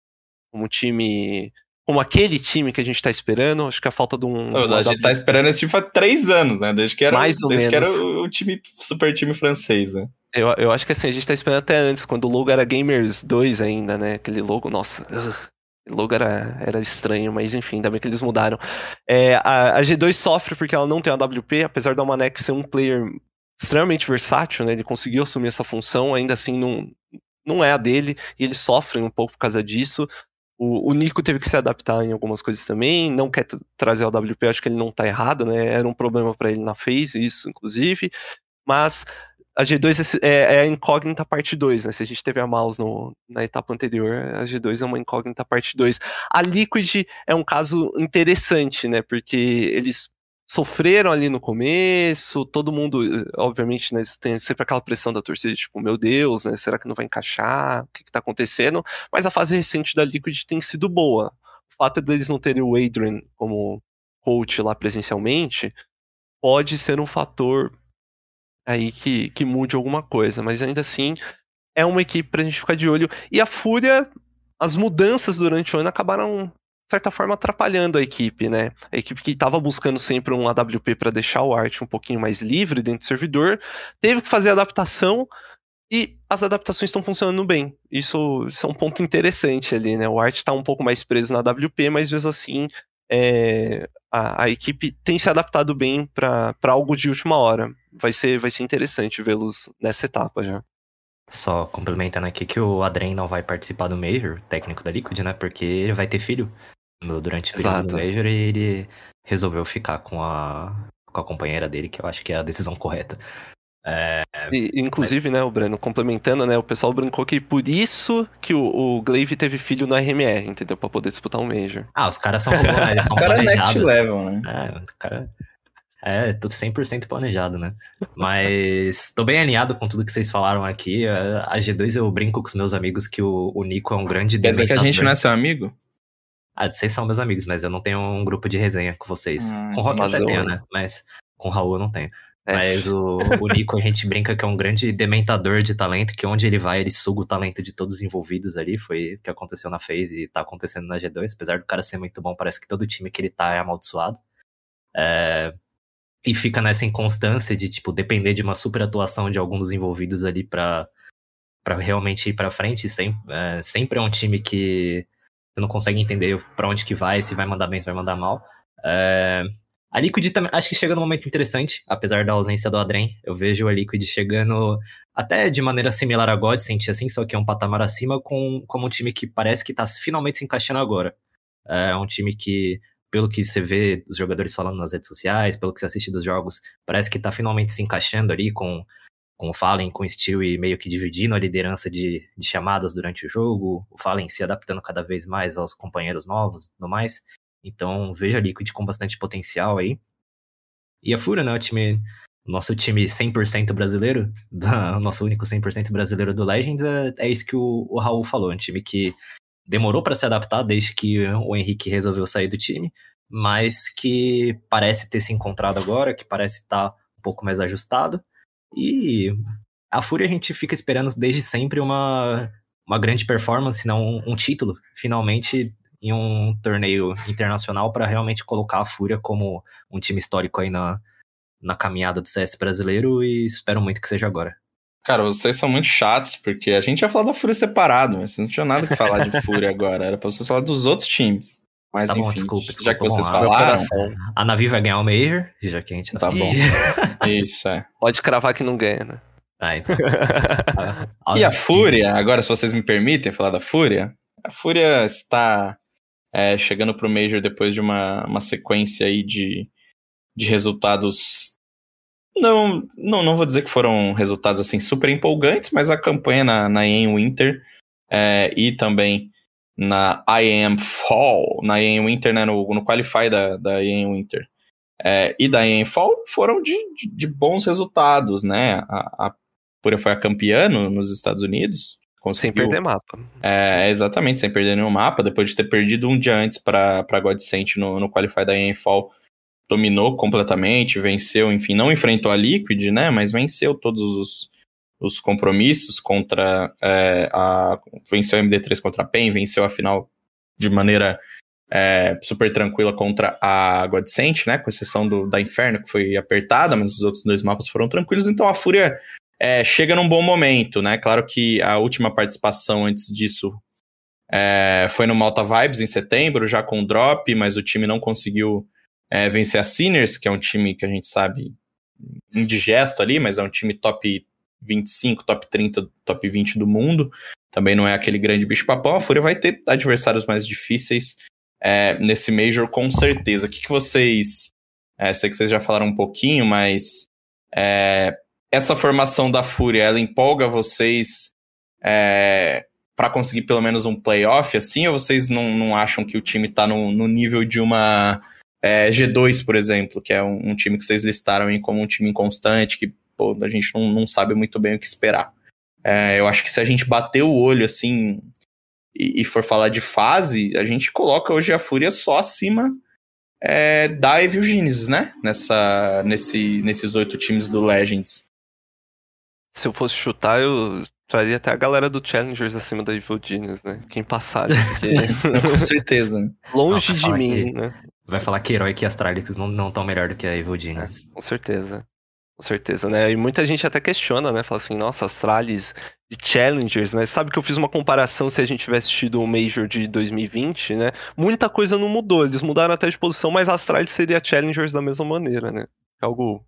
como time. Como aquele time que a gente tá esperando. Acho que a falta de um. Não, a gente tá esperando esse time há três anos, né? Desde que era, Mais ou desde menos. que era o, time, super time francês, né? Eu, eu acho que assim, a gente tá esperando até antes, quando o logo era Gamers 2 ainda, né? Aquele logo, nossa. Logo era, era estranho, mas enfim, ainda bem que eles mudaram. É, a, a, G2 sofre porque ela não tem a WP, apesar da Manek ser um player extremamente versátil, né? Ele conseguiu assumir essa função, ainda assim não, não é a dele, e eles sofrem um pouco por causa disso. O, o Nico teve que se adaptar em algumas coisas também, não quer trazer a WP, acho que ele não tá errado, né? Era um problema para ele na phase, isso, inclusive. Mas a G2 é, é, a incógnita parte 2, né? Se a gente teve a mouse no, na etapa anterior, a G2 é uma incógnita parte 2. A Liquid é um caso interessante, né? Porque eles sofreram ali no começo, todo mundo, obviamente, né, tem sempre aquela pressão da torcida, tipo, meu Deus, né, será que não vai encaixar? O que, que tá acontecendo? Mas a fase recente da Liquid tem sido boa. O fato deles não terem o Adrian como coach lá presencialmente pode ser um fator aí que, que mude alguma coisa, mas ainda assim é uma equipe pra gente ficar de olho. E a Fúria, as mudanças durante o ano acabaram, de certa forma, atrapalhando a equipe, né? A equipe que estava buscando sempre um AWP para deixar o art um pouquinho mais livre dentro do servidor, teve que fazer adaptação e as adaptações estão funcionando bem. Isso, isso, é um ponto interessante ali, né? O art está um pouco mais preso na AWP, mas mesmo assim é, a, a, equipe tem se adaptado bem para algo de última hora. Vai ser, vai ser interessante vê-los nessa etapa já. Só complementando aqui que o Adrien não vai participar do Major, técnico da Liquid, né? Porque ele vai ter filho durante o período do Major e ele resolveu ficar com a, com a companheira dele, que eu acho que é a decisão correta. É... E, inclusive, né, o Breno, complementando, né, o pessoal brincou que por isso que o, o Glaive teve filho no RMR, entendeu? Pra poder disputar um Major. Ah, os caras são, eles são cara planejados. Next level, né? É, o cara... É, tudo 100% planejado, né? Mas tô bem alinhado com tudo que vocês falaram aqui. A G2 eu brinco com os meus amigos que o, o Nico é um grande Quer dizer que a gente não é seu amigo? Ah, vocês são meus amigos, mas eu não tenho um grupo de resenha com vocês. Hum, com o Rock até tenho, né? Mas com o Raul eu não tenho. É. Mas o, o Nico, a gente brinca que é um grande dementador de talento, que onde ele vai, ele suga o talento de todos os envolvidos ali. Foi o que aconteceu na FaZe e tá acontecendo na G2. Apesar do cara ser muito bom, parece que todo time que ele tá é amaldiçoado. É, e fica nessa inconstância de, tipo, depender de uma super atuação de algum dos envolvidos ali pra, pra realmente ir pra frente. Sempre, é, sempre é um time que você não consegue entender para onde que vai, se vai mandar bem, se vai mandar mal. É, a Liquid também, acho que chega num momento interessante, apesar da ausência do Adrem. Eu vejo a Liquid chegando até de maneira similar a God, senti assim, só que é um patamar acima, com, como um time que parece que tá finalmente se encaixando agora. É um time que, pelo que você vê os jogadores falando nas redes sociais, pelo que você assiste dos jogos, parece que tá finalmente se encaixando ali com, com o Fallen, com o Steel e meio que dividindo a liderança de, de chamadas durante o jogo, o Fallen se adaptando cada vez mais aos companheiros novos e tudo mais. Então, vejo a Liquid com bastante potencial aí. E a Fúria, né, o time, nosso time 100% brasileiro, o nosso único 100% brasileiro do Legends, é, é isso que o, o Raul falou, um time que demorou para se adaptar desde que o Henrique resolveu sair do time, mas que parece ter se encontrado agora, que parece estar tá um pouco mais ajustado. E a Fúria a gente fica esperando desde sempre uma, uma grande performance, não um, um título. Finalmente em um torneio internacional para realmente colocar a Fúria como um time histórico aí na, na caminhada do CS brasileiro e espero muito que seja agora. Cara, vocês são muito chatos, porque a gente ia falar da Fúria separado, mas vocês não tinham nada que falar de Fúria agora. Era pra vocês falar dos outros times. Mas tá enfim, bom, desculpa, desculpa, já que vocês falaram. A Navi vai ganhar o Major, já que a gente tá. Tá bom. Isso, é. Pode cravar que não ganha, né? Ah, então. e a Fúria, agora, se vocês me permitem falar da Fúria, a Fúria está é, chegando para o Major depois de uma, uma sequência aí de, de resultados. Não, não, não vou dizer que foram resultados assim super empolgantes, mas a campanha na, na EM Winter é, e também na IAM Fall, na IAM Winter, né, no, no Qualify da, da IAM Winter é, e da IAM Fall foram de, de, de bons resultados, né? A, a Pura foi a campeã no, nos Estados Unidos, Conseguiu, sem perder mapa. É, exatamente, sem perder nenhum mapa. Depois de ter perdido um dia antes para Godsent no, no Qualify da ENFall, dominou completamente, venceu, enfim, não enfrentou a Liquid, né? Mas venceu todos os, os compromissos contra é, a. Venceu a MD3 contra a PEN, venceu a final de maneira é, super tranquila contra a Godsent, né? Com exceção do, da Inferno, que foi apertada, mas os outros dois mapas foram tranquilos. Então a Fúria é, chega num bom momento, né? Claro que a última participação antes disso é, foi no Malta Vibes em setembro, já com drop, mas o time não conseguiu é, vencer a Sinners, que é um time que a gente sabe indigesto ali, mas é um time top 25, top 30, top 20 do mundo. Também não é aquele grande bicho-papão. A Fúria vai ter adversários mais difíceis é, nesse Major, com certeza. O que, que vocês. É, sei que vocês já falaram um pouquinho, mas é, essa formação da Fúria, ela empolga vocês é, para conseguir pelo menos um playoff, assim, ou vocês não, não acham que o time tá no, no nível de uma é, G2, por exemplo, que é um, um, time que vocês listaram aí como um time inconstante, que pô, a gente não, não sabe muito bem o que esperar. É, eu acho que se a gente bater o olho, assim, e, e, for falar de fase, a gente coloca hoje a Fúria só acima é, da Evil Genesis, né? Nessa, nesse, nesses oito times do Legends. Se eu fosse chutar, eu traria até a galera do Challengers acima da Evil Genius, né? Quem passar. Porque... Com certeza. Longe de mim, que, né? Vai falar que Heroic e Astralis não estão melhor do que a Evil Genius. É, com certeza. Com certeza, né? E muita gente até questiona, né? Fala assim, nossa, Astralis de Challengers, né? Sabe que eu fiz uma comparação se a gente tivesse tido o Major de 2020, né? Muita coisa não mudou, eles mudaram até de posição, mas a Astralis seria Challengers da mesma maneira, né? É algo,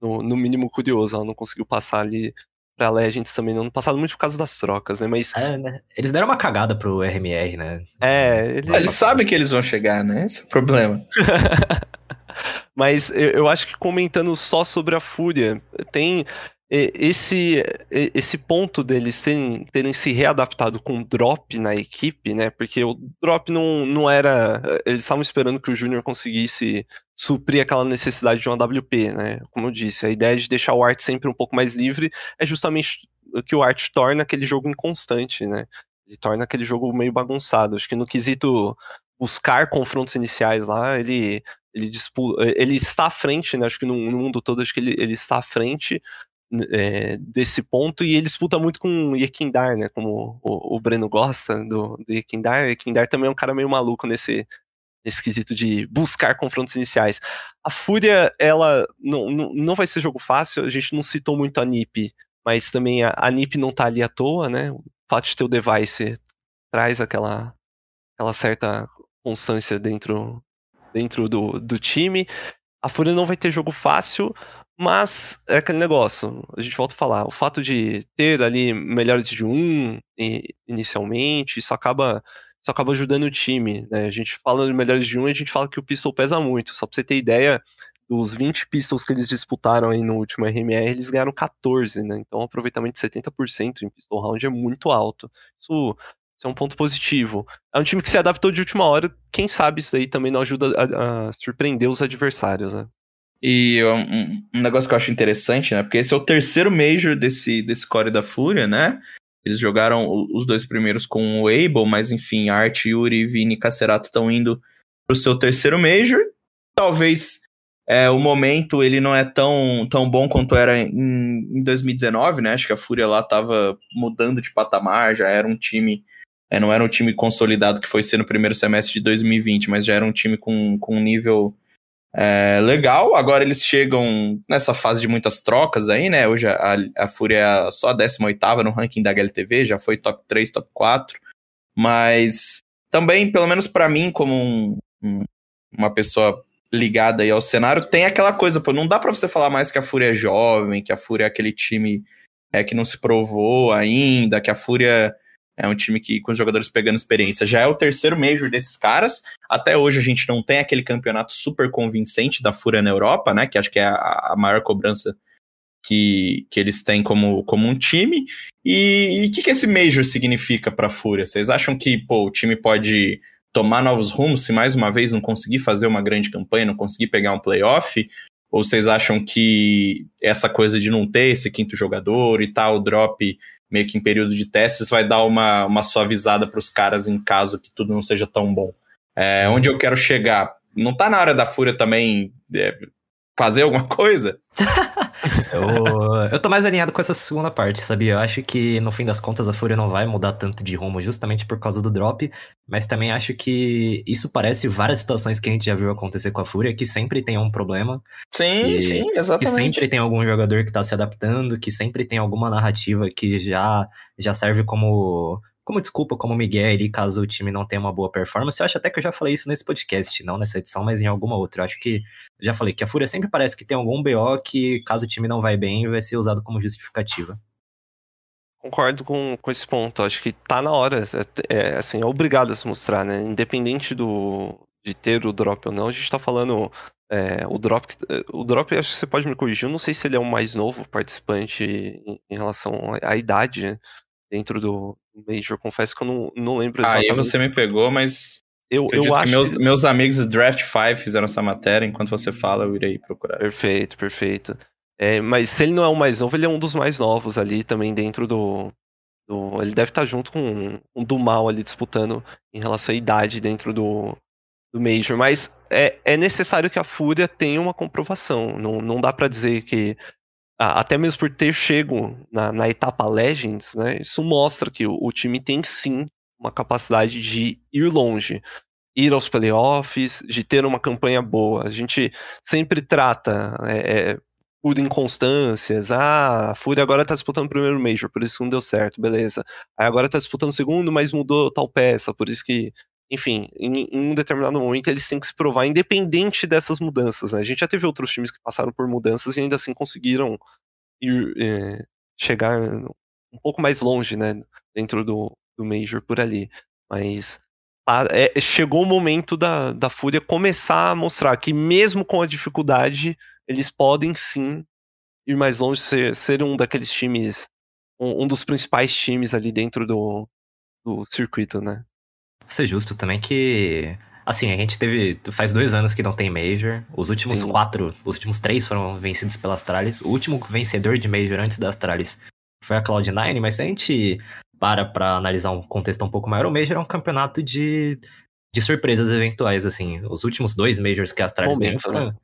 no, no mínimo, curioso. Ela não conseguiu passar ali pra Legends também no ano passado, muito por causa das trocas, né? Mas. É, né? Eles deram uma cagada pro RMR, né? É, ele... eles sabem que eles vão chegar, né? Esse é o problema. Mas eu, eu acho que comentando só sobre a Fúria, tem esse, esse ponto deles terem, terem se readaptado com drop na equipe, né? Porque o drop não, não era. Eles estavam esperando que o Júnior conseguisse suprir aquela necessidade de uma WP, né? Como eu disse, a ideia de deixar o Art sempre um pouco mais livre é justamente o que o Art torna aquele jogo inconstante, né? Ele torna aquele jogo meio bagunçado. Acho que no quesito buscar confrontos iniciais lá, ele ele, disputa, ele está à frente, né? Acho que no, no mundo todo, acho que ele, ele está à frente é, desse ponto e ele disputa muito com o Yekindar, né? Como o, o Breno gosta do, do Yekindar. Yekindar também é um cara meio maluco nesse, nesse quesito de buscar confrontos iniciais. A Fúria, ela não, não, não vai ser jogo fácil, a gente não citou muito a NiP, mas também a, a NiP não tá ali à toa, né? O fato de ter o device traz aquela, aquela certa constância dentro, dentro do, do time. A Fúria não vai ter jogo fácil, mas é aquele negócio, a gente volta a falar, o fato de ter ali melhores de um inicialmente, isso acaba, isso acaba ajudando o time, né? A gente fala de melhores de um e a gente fala que o pistol pesa muito. Só pra você ter ideia, dos 20 pistols que eles disputaram aí no último RMR, eles ganharam 14, né? Então, um aproveitamento de 70% em pistol round é muito alto. Isso, isso, é um ponto positivo. É um time que se adaptou de última hora, quem sabe isso aí também não ajuda a, a surpreender os adversários, né? E um, um, negócio que eu acho interessante, né? Porque esse é o terceiro Major desse, desse core da Fúria, né? Eles jogaram os dois primeiros com o Able, mas enfim, Art, Yuri, Vini e Cacerato estão indo pro seu terceiro Major. Talvez é, o momento ele não é tão, tão bom quanto era em, em 2019, né? Acho que a Fúria lá tava mudando de patamar, já era um time. É, não era um time consolidado que foi ser no primeiro semestre de 2020, mas já era um time com, com um nível é, legal, agora eles chegam nessa fase de muitas trocas aí, né? Hoje a, a Fúria é só a 18 no ranking da HLTV, já foi top 3, top 4. Mas também, pelo menos para mim, como um, um, uma pessoa ligada aí ao cenário, tem aquela coisa, pô, não dá para você falar mais que a Fúria é jovem, que a Fúria é aquele time é, que não se provou ainda, que a Fúria é um time que, com os jogadores pegando experiência, já é o terceiro Major desses caras. Até hoje a gente não tem aquele campeonato super convincente da Fúria na Europa, né? Que acho que é a, a maior cobrança que, que eles têm como, como um time. E o que, que esse Major significa para a Fúria? Vocês acham que pô, o time pode tomar novos rumos se mais uma vez não conseguir fazer uma grande campanha, não conseguir pegar um playoff? Ou vocês acham que essa coisa de não ter esse quinto jogador e tal, o drop meio que em período de testes, vai dar uma, uma suavizada para os caras em caso que tudo não seja tão bom. É, onde eu quero chegar? Não tá na hora da Fúria também é, fazer alguma coisa? eu, eu tô mais alinhado com essa segunda parte, sabia? Eu acho que no fim das contas a Fúria não vai mudar tanto de rumo justamente por causa do drop, mas também acho que isso parece várias situações que a gente já viu acontecer com a Fúria, que sempre tem um problema. Sim, sim, exatamente. Que sempre tem algum jogador que tá se adaptando, que sempre tem alguma narrativa que já, já serve como como desculpa, como Miguel ali, caso o time não tenha uma boa performance. Eu acho até que eu já falei isso nesse podcast, não nessa edição, mas em alguma outra. Eu acho que já falei que a Fúria sempre parece que tem algum BO que, caso o time não vai bem, vai ser usado como justificativa. Concordo com, com esse ponto. Acho que tá na hora. É, é assim, é obrigado a se mostrar, né? Independente do, de ter o drop ou não, a gente tá falando. é, o drop, o drop, acho que você pode me corrigir. Eu não sei se ele é o mais novo participante em, relação à, à idade, né? Dentro do Major. Confesso que eu não, não lembro Aí exatamente. você me pegou, mas eu, eu acho que meus, que- meus amigos do Draft 5 fizeram essa matéria. Enquanto você fala, eu irei procurar. Perfeito, perfeito. É, mas se ele não é o mais novo, ele é um dos mais novos ali também dentro do. do- ele deve estar junto com um do mal ali disputando em relação à idade dentro do, do Major. Mas é, é necessário que a Fúria tenha uma comprovação. Não, não dá pra dizer que. Até mesmo por ter chego na, na etapa Legends, né? Isso mostra que o, o time tem sim uma capacidade de ir longe. Ir aos playoffs, de ter uma campanha boa. A gente sempre trata é, é, por inconstâncias. Ah, a Fúria agora tá disputando o primeiro Major, por isso não deu certo, beleza. Aí agora tá disputando o segundo, mas mudou tal peça, por isso que. Enfim, em, em um determinado momento eles têm que se provar, independente dessas mudanças. Né? A gente já teve outros times que passaram por mudanças e ainda assim conseguiram ir, é, chegar um pouco mais longe, né? Dentro do, do Major por ali. Mas a- é, chegou o momento da, da Fúria começar a mostrar que, mesmo com a dificuldade, eles podem sim ir mais longe, ser, ser um daqueles times, um, um dos principais times ali dentro do, do circuito, né? Ser justo também que. Assim, a gente teve. Faz dois anos que não tem Major. Os últimos Sim. quatro, os últimos três foram vencidos pela Astralis. O último vencedor de Major antes da Astralis foi a Cloud9, mas se a gente para pra analisar um contexto um pouco maior, o Major é um campeonato de, de surpresas eventuais, assim. Os últimos dois Majors que a Astralis ganhou foram,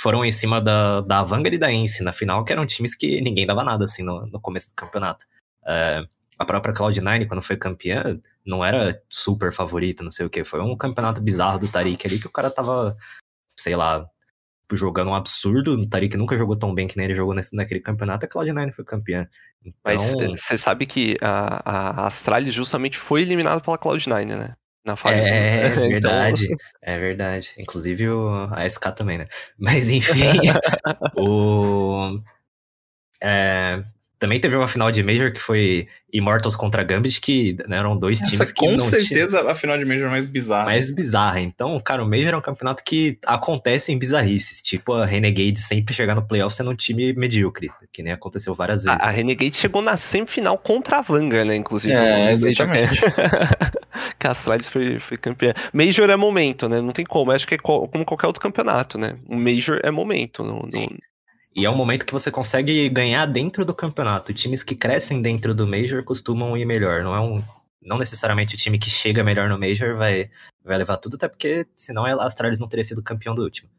foram em cima da, da Vanguard e da Ence, na final, que eram times que ninguém dava nada, assim, no, no começo do campeonato. É, a própria Cloud9, quando foi campeã, não era super favorita, não sei o que. Foi um campeonato bizarro do Tarik ali que o cara tava, sei lá, jogando um absurdo. O Tarik nunca jogou tão bem que nem ele jogou nesse, naquele campeonato. A Cloud9 foi campeã. Então, Mas você sabe que a, a Astralis justamente foi eliminada pela Cloud9, né? Na fase. é, Então, verdade. É verdade. Inclusive o, a SK também, né? Mas enfim, o. é, também teve uma final de Major que foi Immortals contra Gambit, que né, eram dois times Essa que com certeza a final de Major mais bizarra. mais bizarra. Então, cara, o Major é um campeonato que acontece em bizarrices. Tipo, a Renegade sempre chegar no playoff sendo um time medíocre, que nem aconteceu várias vezes. A, a Renegade chegou na semifinal contra a Vanguard, né? Inclusive. É, exatamente. que- a Astralis foi, foi campeã. Major é momento, né? Não tem como. Acho que é co- como qualquer outro campeonato, né? O Major é momento. Não, não-. E é um momento que você consegue ganhar dentro do campeonato. Times que crescem dentro do Major costumam ir melhor. Não é um. Não necessariamente o time que chega melhor no Major vai, vai levar tudo, até porque senão a Astralis não teria sido campeão do último.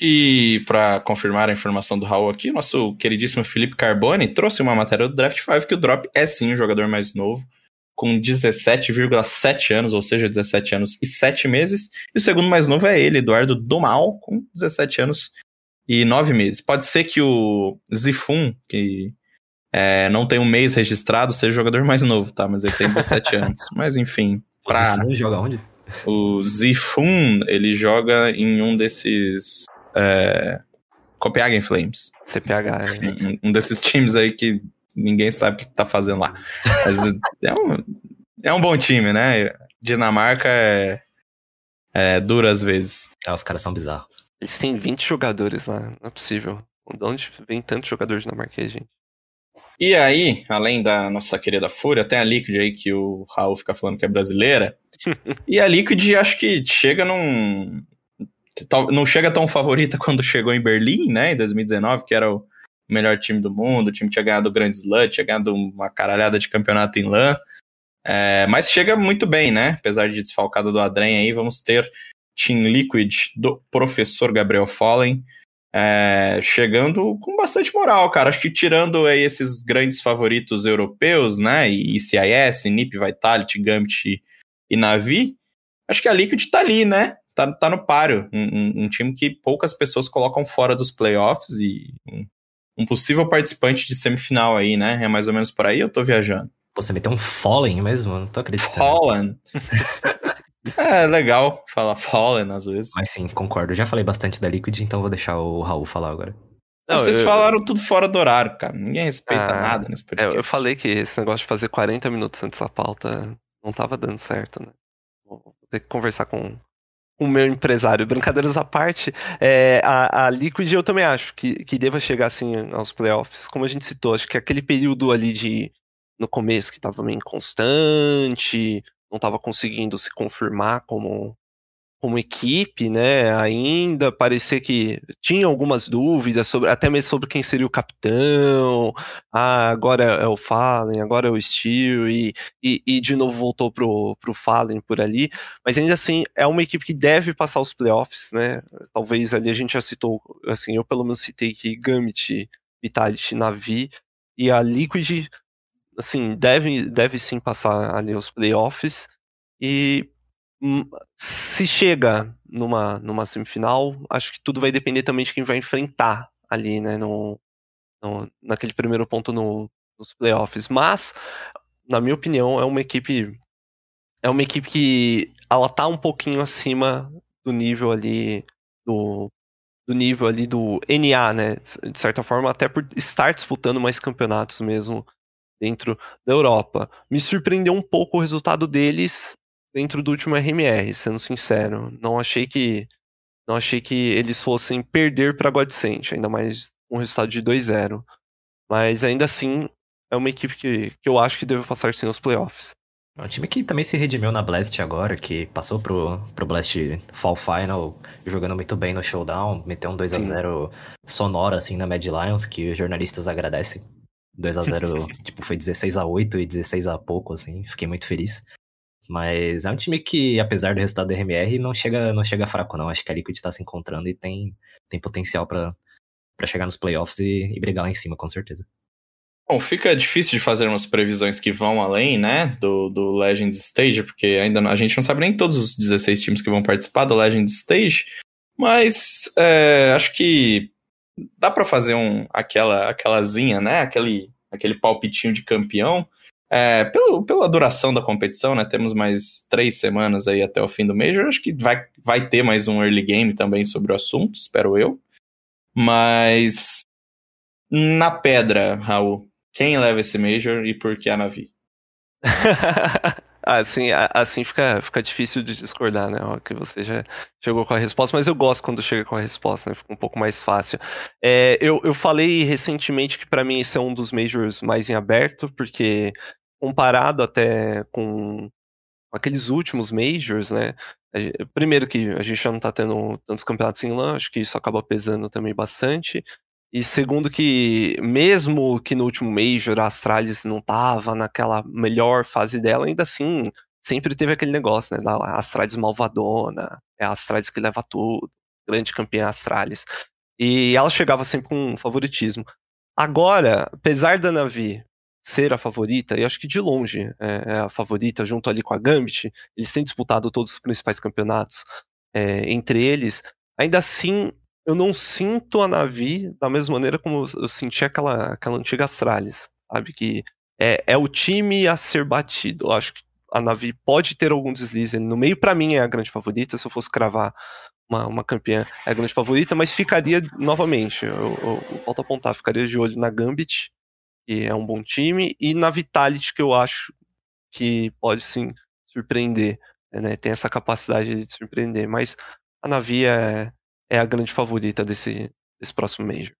E para confirmar a informação do Raul aqui, nosso queridíssimo Felipe Carboni trouxe uma matéria do Draft 5 que o Drop é sim o jogador mais novo, com 17,7 anos, ou seja, 17 anos e 7 meses. E o segundo mais novo é ele, Eduardo Domal, com 17 anos e 9 meses. Pode ser que o Zifun, que é, não tem um mês registrado, seja o jogador mais novo, tá? Mas ele tem 17 anos. Mas enfim, O pra... Zifun joga onde? O Zifun, ele joga em um desses. É, Copenhagen Flames. CPH. é. Um, um desses times aí que ninguém sabe o que tá fazendo lá. Mas é um, é um bom time, né? Dinamarca é, é dura às vezes. Ah, os caras são bizarros. Eles têm 20 jogadores lá. Não é possível. De onde vem tantos jogadores dinamarquês, gente? E aí, além da nossa querida Fúria, tem a Liquid aí que o Raul fica falando que é brasileira. e a Liquid acho que chega num. Não chega tão favorita quando chegou em Berlim, né? Em 2019, que era o melhor time do mundo. O time tinha ganhado o Grand Slam, tinha ganhado uma caralhada de campeonato em LAN. É, mas chega muito bem, né? Apesar de desfalcado do Adrem aí, vamos ter Team Liquid do professor Gabriel Fallen. É, chegando com bastante moral, cara. Acho que tirando aí esses grandes favoritos europeus, né? E CIS, NiP, Vitality, Gambit e Navi, acho que a Liquid tá ali, né? Tá, tá no páreo. Um, um- um time que poucas pessoas colocam fora dos playoffs e um, um possível participante de semifinal aí, né? É mais ou menos por aí, eu tô viajando. Você meteu um Fallen mesmo? Não tô acreditando. Fallen. é legal falar Fallen às vezes. Mas sim, concordo. Eu já falei bastante da Liquid, então vou deixar o Raul falar agora. Não, Vocês eu- falaram tudo fora do horário, cara. Ninguém respeita Ah, nada nesse É, podcast. eu falei que esse negócio de fazer 40 minutos antes da pauta não tava dando certo, né? Vou ter que conversar com, o meu empresário. Brincadeiras à parte, é, a, a Liquid eu também acho que, que deva chegar assim aos playoffs. Como a gente citou, acho que aquele período ali de no começo que estava meio inconstante, não estava conseguindo se confirmar como como equipe, né, ainda parecia que tinha algumas dúvidas sobre, até mesmo sobre quem seria o capitão. Ah, agora é o Fallen, agora é o Steel e, e, e, de novo voltou pro, pro Fallen por ali. Mas ainda assim é uma equipe que deve passar os playoffs, né? Talvez ali a gente já citou, assim, eu pelo menos citei que Gambit, Vitality, Navi e a Liquid, assim, deve, deve sim passar ali os playoffs. E Hum, se chega numa, numa semifinal, acho que tudo vai depender também de quem vai enfrentar ali, né, no, no naquele primeiro ponto no, nos playoffs. Mas, na minha opinião, é uma equipe é uma equipe que ela tá um pouquinho acima do nível ali do, do nível ali do NA, né? De certa forma, até por estar disputando mais campeonatos mesmo dentro da Europa. Me surpreendeu um pouco o resultado deles dentro do último RMR, sendo sincero. Não achei que não achei que eles fossem perder para Godsent, ainda mais um resultado de 2-0. Mas ainda assim, é uma equipe que, que eu acho que deve passar sim nos playoffs. É um time que também se redimiu na Blast agora, que passou pro, pro Blast Fall Final, jogando muito bem no Showdown, meteu um 2 a 0 sonoro assim na Mad Lions, que os jornalistas agradecem. 2 a 0 tipo, foi 16 a 8 e 16 a pouco, assim, fiquei muito feliz. Mas é um time que, apesar do resultado do RMR, não chega, não chega fraco, não. Acho que a Liquid tá se encontrando e tem, tem potencial para chegar nos playoffs e, e brigar lá em cima, com certeza. Bom, fica difícil de fazer umas previsões que vão além, né, do, do Legends Stage, porque ainda não, a gente não sabe nem todos os 16 times que vão participar do Legends Stage, mas é, acho que dá para fazer um, aquela, aquelazinha, né, aquele, aquele palpitinho de campeão. É, pelo, pela duração da competição, né? Temos mais três semanas aí até o fim do Major. Acho que vai, vai ter mais um early game também sobre o assunto, espero eu. Mas na pedra, Raul, quem leva esse Major e por que a Navi? assim, assim fica, fica difícil de discordar, né? Que você já chegou com a resposta, mas eu gosto quando chega com a resposta, né? Fica um pouco mais fácil. É, eu, eu falei recentemente que para mim esse é um dos majors mais em aberto, porque comparado até com aqueles últimos majors, né? Primeiro que a gente já não está tendo tantos campeonatos em LAN, acho que isso acaba pesando também bastante. E segundo que, mesmo que no último Major a Astralis não tava naquela melhor fase dela, ainda assim, sempre teve aquele negócio, né? Da Astralis malvadona, é a Astralis que leva tudo, grande campeã Astralis. E ela chegava sempre com favoritismo. Agora, apesar da Navi ser a favorita, e acho que de longe é, é, a favorita, junto ali com a Gambit, eles têm disputado todos os principais campeonatos é, entre eles, ainda assim eu não sinto a Navi da mesma maneira como eu senti aquela, aquela antiga Astralis, sabe? Que é, é o time a ser batido. Eu acho que a Navi pode ter algum deslize no meio, para mim é a grande favorita, se eu fosse cravar uma, uma campeã é a grande favorita, mas ficaria novamente, eu, volto a apontar, ficaria de olho na Gambit, que é um bom time, e na Vitality, que eu acho que pode sim surpreender, né? Tem essa capacidade de surpreender, mas a Navi é, é a grande favorita desse, desse próximo Major.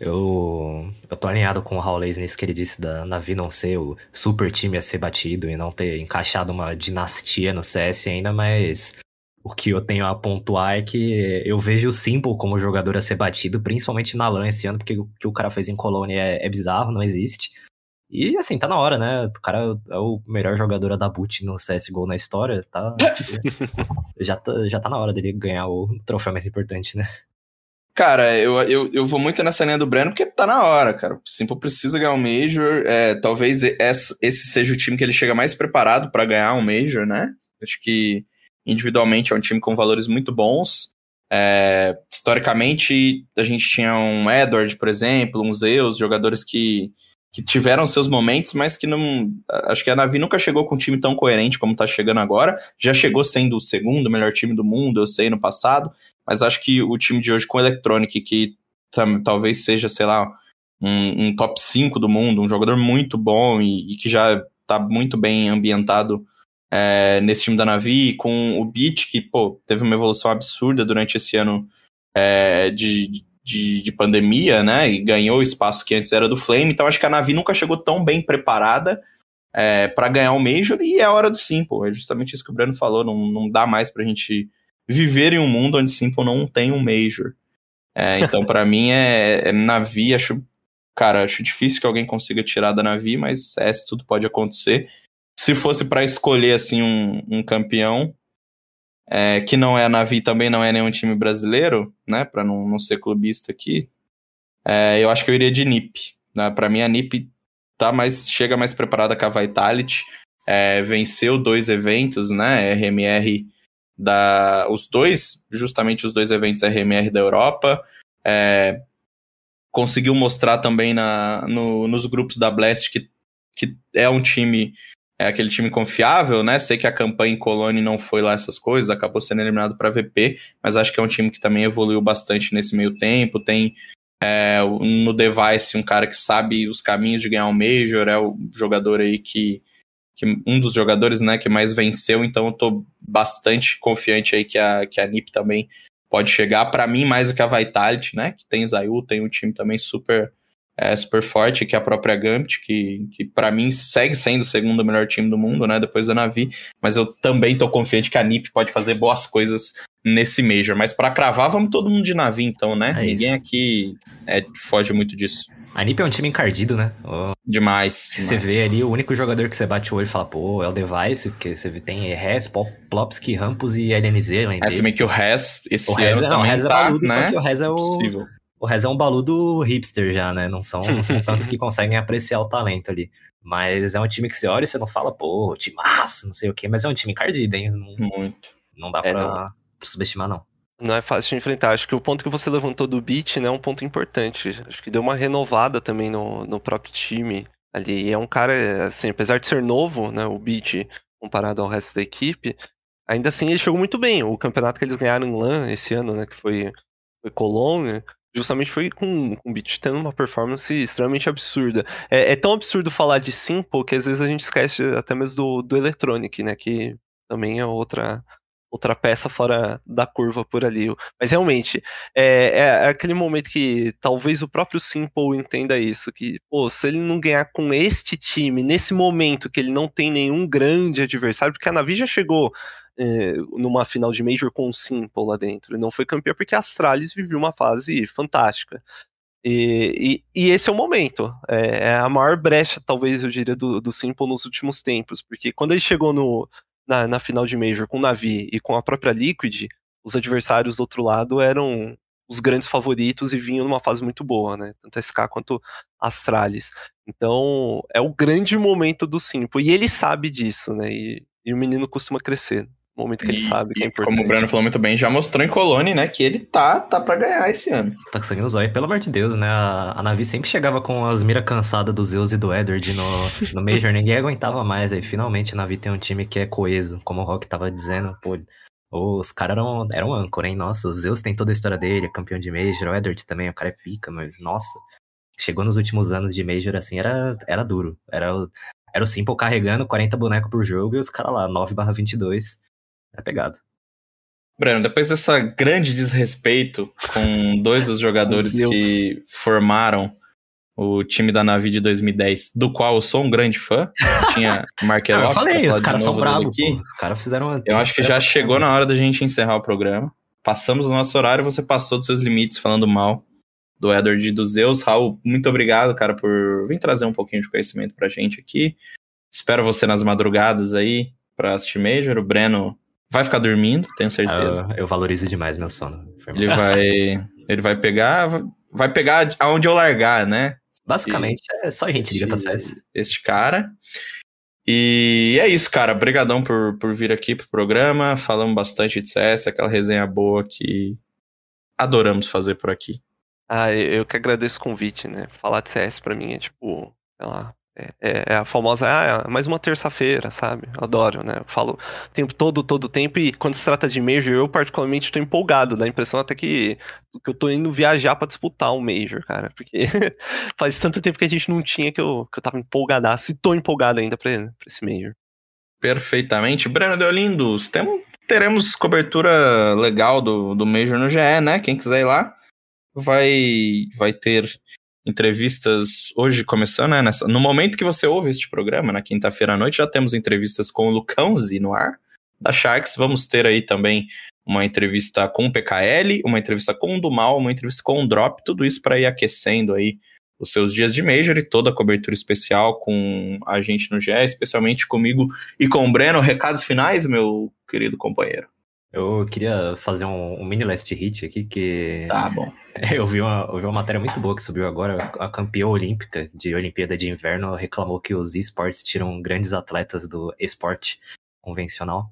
Eu, eu tô alinhado com o Raul nisso que ele disse da Navi não ser o super time a ser batido e não ter encaixado uma dinastia no CS ainda, mas o que eu tenho a pontuar é que eu vejo o Simple como jogador a ser batido, principalmente na LAN esse ano, porque o que o cara fez em Colônia é, é bizarro, não existe. E assim, tá na hora, né? O cara é o melhor jogador da boot no CSGO na história, tá? já, tá já tá na hora dele ganhar o troféu mais importante, né? Cara, eu, eu, eu vou muito nessa linha do Breno porque tá na hora, cara. O Simple precisa ganhar um Major. É, talvez esse seja o time que ele chega mais preparado para ganhar um Major, né? Acho que individualmente é um time com valores muito bons. É, historicamente, a gente tinha um Edward, por exemplo, um Zeus, jogadores que, que tiveram seus momentos, mas que não. Acho que a Navi nunca chegou com um time tão coerente como tá chegando agora. Já chegou sendo o segundo melhor time do mundo, eu sei, no passado, mas acho que o time de hoje com Electronic, que talvez seja, sei lá, um, um, top 5 do mundo, um jogador muito bom e, e que já tá muito bem ambientado é, nesse time da Navi, com o Beat, que, pô, teve uma evolução absurda durante esse ano é, de, de, de, pandemia, né? E ganhou o espaço que antes era do Flame. Então acho que a Navi nunca chegou tão bem preparada é, para ganhar o Major e é a hora do Simple. É justamente isso que o Breno falou. Não, não dá mais pra gente viver em um mundo onde Simple não tem um Major. É, então, para mim, é, é, Navi. Acho, cara, acho difícil que alguém consiga tirar da Navi, mas é, tudo pode acontecer. Se fosse para escolher assim um, um campeão, é, que não é a Navi, também não é nenhum time brasileiro, né? Para não, não ser clubista aqui, é, eu acho que eu iria de NIP. Né? Para mim, a NIP tá mais, chega mais preparada que a Vitality. É, venceu dois eventos, né? RMR da. Os dois, justamente os dois eventos RMR da Europa. É, conseguiu mostrar também na, no, nos grupos da Blast que, que é um time é aquele time confiável, né? Sei que a campanha em Colônia não foi lá essas coisas, acabou sendo eliminado para VP, mas acho que é um time que também evoluiu bastante nesse meio tempo. Tem é, no device um cara que sabe os caminhos de ganhar um Major, é o jogador aí que, que um dos jogadores, né, que mais venceu, então eu tô bastante confiante aí que a, que a NiP também pode chegar. para mim, mais do que a Vitality, né, que tem Zayu, tem um time também super é, super forte, que é a própria Gambit, que, que para mim segue sendo o segundo melhor time do mundo, né, depois da Navi, mas eu também tô confiante que a NiP pode fazer boas coisas nesse Major. Mas para cravar, vamos todo mundo de Navi então, né? É Ninguém aqui é, foge muito disso. A NiP é um time encardido, né? Oh. Demais, demais. Você vê ali, o único jogador que você bate o olho e fala, pô, é o Device, porque você tem Res, Plopsky, Rampus e LNZ. É, se bem que o Res, esse o Res, ano é, não, o Res tá, é baludo, né? só que o Res é o... Possível. O Rez é um baludo hipster já, né? Não são, não são tantos que conseguem apreciar o talento ali. Mas é um time que você olha e você não fala, pô, timaço, não sei o quê, mas é um time encardido, hein? Não, Muito. Não dá É, pra não. subestimar, não. Não é fácil de enfrentar. Acho que o ponto que você levantou do beat né, é um ponto importante. Acho que deu uma renovada também no, no próprio time ali. E é um cara, assim, apesar de ser novo, né, o beat comparado ao resto da equipe, ainda assim ele chegou muito bem. O campeonato que eles ganharam em LAN esse ano, né, que foi, foi Cologne, justamente foi com, com o beat tendo uma performance extremamente absurda. É, é tão absurdo falar de Simple que às vezes a gente esquece até mesmo do, do Electronic, né, que também é outra outra peça fora da curva por ali. Mas realmente, é, é aquele momento que talvez o próprio Simple entenda isso, que, pô, se ele não ganhar com este time, nesse momento que ele não tem nenhum grande adversário, porque a Navi já chegou é, numa final de Major com o Simple lá dentro, e não foi campeão porque a Astralis viveu uma fase fantástica. E, e, e, esse é o momento. É, é, a maior brecha, talvez, eu diria, do, do Simple nos últimos tempos. Porque quando ele chegou no, na, na final de Major com o Navi e com a própria Liquid, os adversários do outro lado eram os grandes favoritos e vinham numa fase muito boa, né? Tanto SK quanto Astralis. Então, é o grande momento do Simple. E ele sabe disso, né? E, e o menino costuma crescer. No momento que ele sabe que é importante. Como o Breno falou muito bem, já mostrou em Colônia, né? Que ele tá, tá pra ganhar esse ano. Tá com sangue no zóio, pelo amor de Deus, né? A, a Navi sempre chegava com as miras cansadas do Zeus e do Edward no, no Major, ninguém aguentava mais. Aí finalmente a Navi tem um time que é coeso, como o Rock tava dizendo, pô. Os caras eram, eram âncora, hein? Nossa, o Zeus tem toda a história dele, é campeão de Major, o Edward também, o cara é pica, mas nossa. Chegou nos últimos anos de Major, assim, era, era duro. Era, o- era o Simple carregando 40 bonecos por jogo e os caras lá, 9 barra 22. Era pegado. Breno, depois dessa grande desrespeito com dois dos jogadores que formaram o time da Navi de 2010, do qual eu sou um grande fã, tinha Marqueloff. Ah, eu falei, os caras são bravos. Os caras fizeram... Eu acho que já chegou na hora da gente encerrar o programa. Passamos o nosso horário, você passou dos seus limites falando mal do Edward e do Zeus. Raul, muito obrigado, cara, por vir trazer um pouquinho de conhecimento pra gente aqui. Espero você nas madrugadas aí pra assistir Major. O Breno vai ficar dormindo, tenho certeza. Eu, eu valorizo demais meu sono. Ele vai, ele vai pegar, vai pegar aonde eu largar, né? Basicamente, é só gente liga pra CS. Este cara. E é isso, cara. Obrigadão por, por vir aqui pro programa. Falamos bastante de CS, aquela resenha boa que adoramos fazer por aqui. Ah, eu eu que agradeço o convite, né? Falar de CS pra mim é tipo, sei lá, é, é- a famosa, ah, é mais uma terça-feira, sabe? Adoro, né? Eu falo o tempo todo, todo o tempo, e quando se trata de Major, eu particularmente estou empolgado, dá a impressão até que, que eu tô indo viajar pra disputar um Major, cara, porque faz tanto tempo que a gente não tinha que eu, que eu tava empolgadaço, e tô empolgado ainda pra esse Major. Perfeitamente. Breno Deolindos, tem, teremos cobertura legal do, do Major no GE, né? Quem quiser ir lá, vai, vai ter entrevistas hoje começando, né? Nessa, no momento que você ouve este programa, na quinta-feira à noite, já temos entrevistas com o Lucãozi no ar, da Sharks. Vamos ter aí também uma entrevista com o PKL, uma entrevista com o do Mal, uma entrevista com o Drop, tudo isso para ir aquecendo aí os seus dias de Major e toda a cobertura especial com a gente no GE, especialmente comigo e com o Breno. Recados finais, meu querido companheiro. Eu queria fazer um, um, mini last hit aqui, que. Tá bom. Eu vi, uma, eu vi uma matéria muito boa que subiu agora. A campeã olímpica de Olimpíada de Inverno reclamou que os esportes tiram grandes atletas do esporte convencional.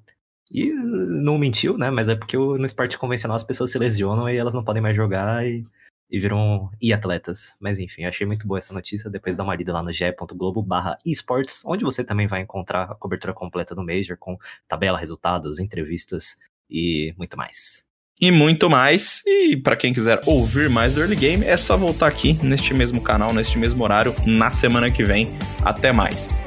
E não mentiu, né? Mas é porque no esporte convencional as pessoas se lesionam e elas não podem mais jogar e, e viram e-atletas. Mas enfim, achei muito boa essa notícia. Depois dá uma lida lá no ge.globo barra esportes, onde você também vai encontrar a cobertura completa do Major, com tabela, resultados, entrevistas e muito mais. E muito mais. E para quem quiser ouvir mais do Early Game, é só voltar aqui neste mesmo canal, neste mesmo horário, na semana que vem. Até mais.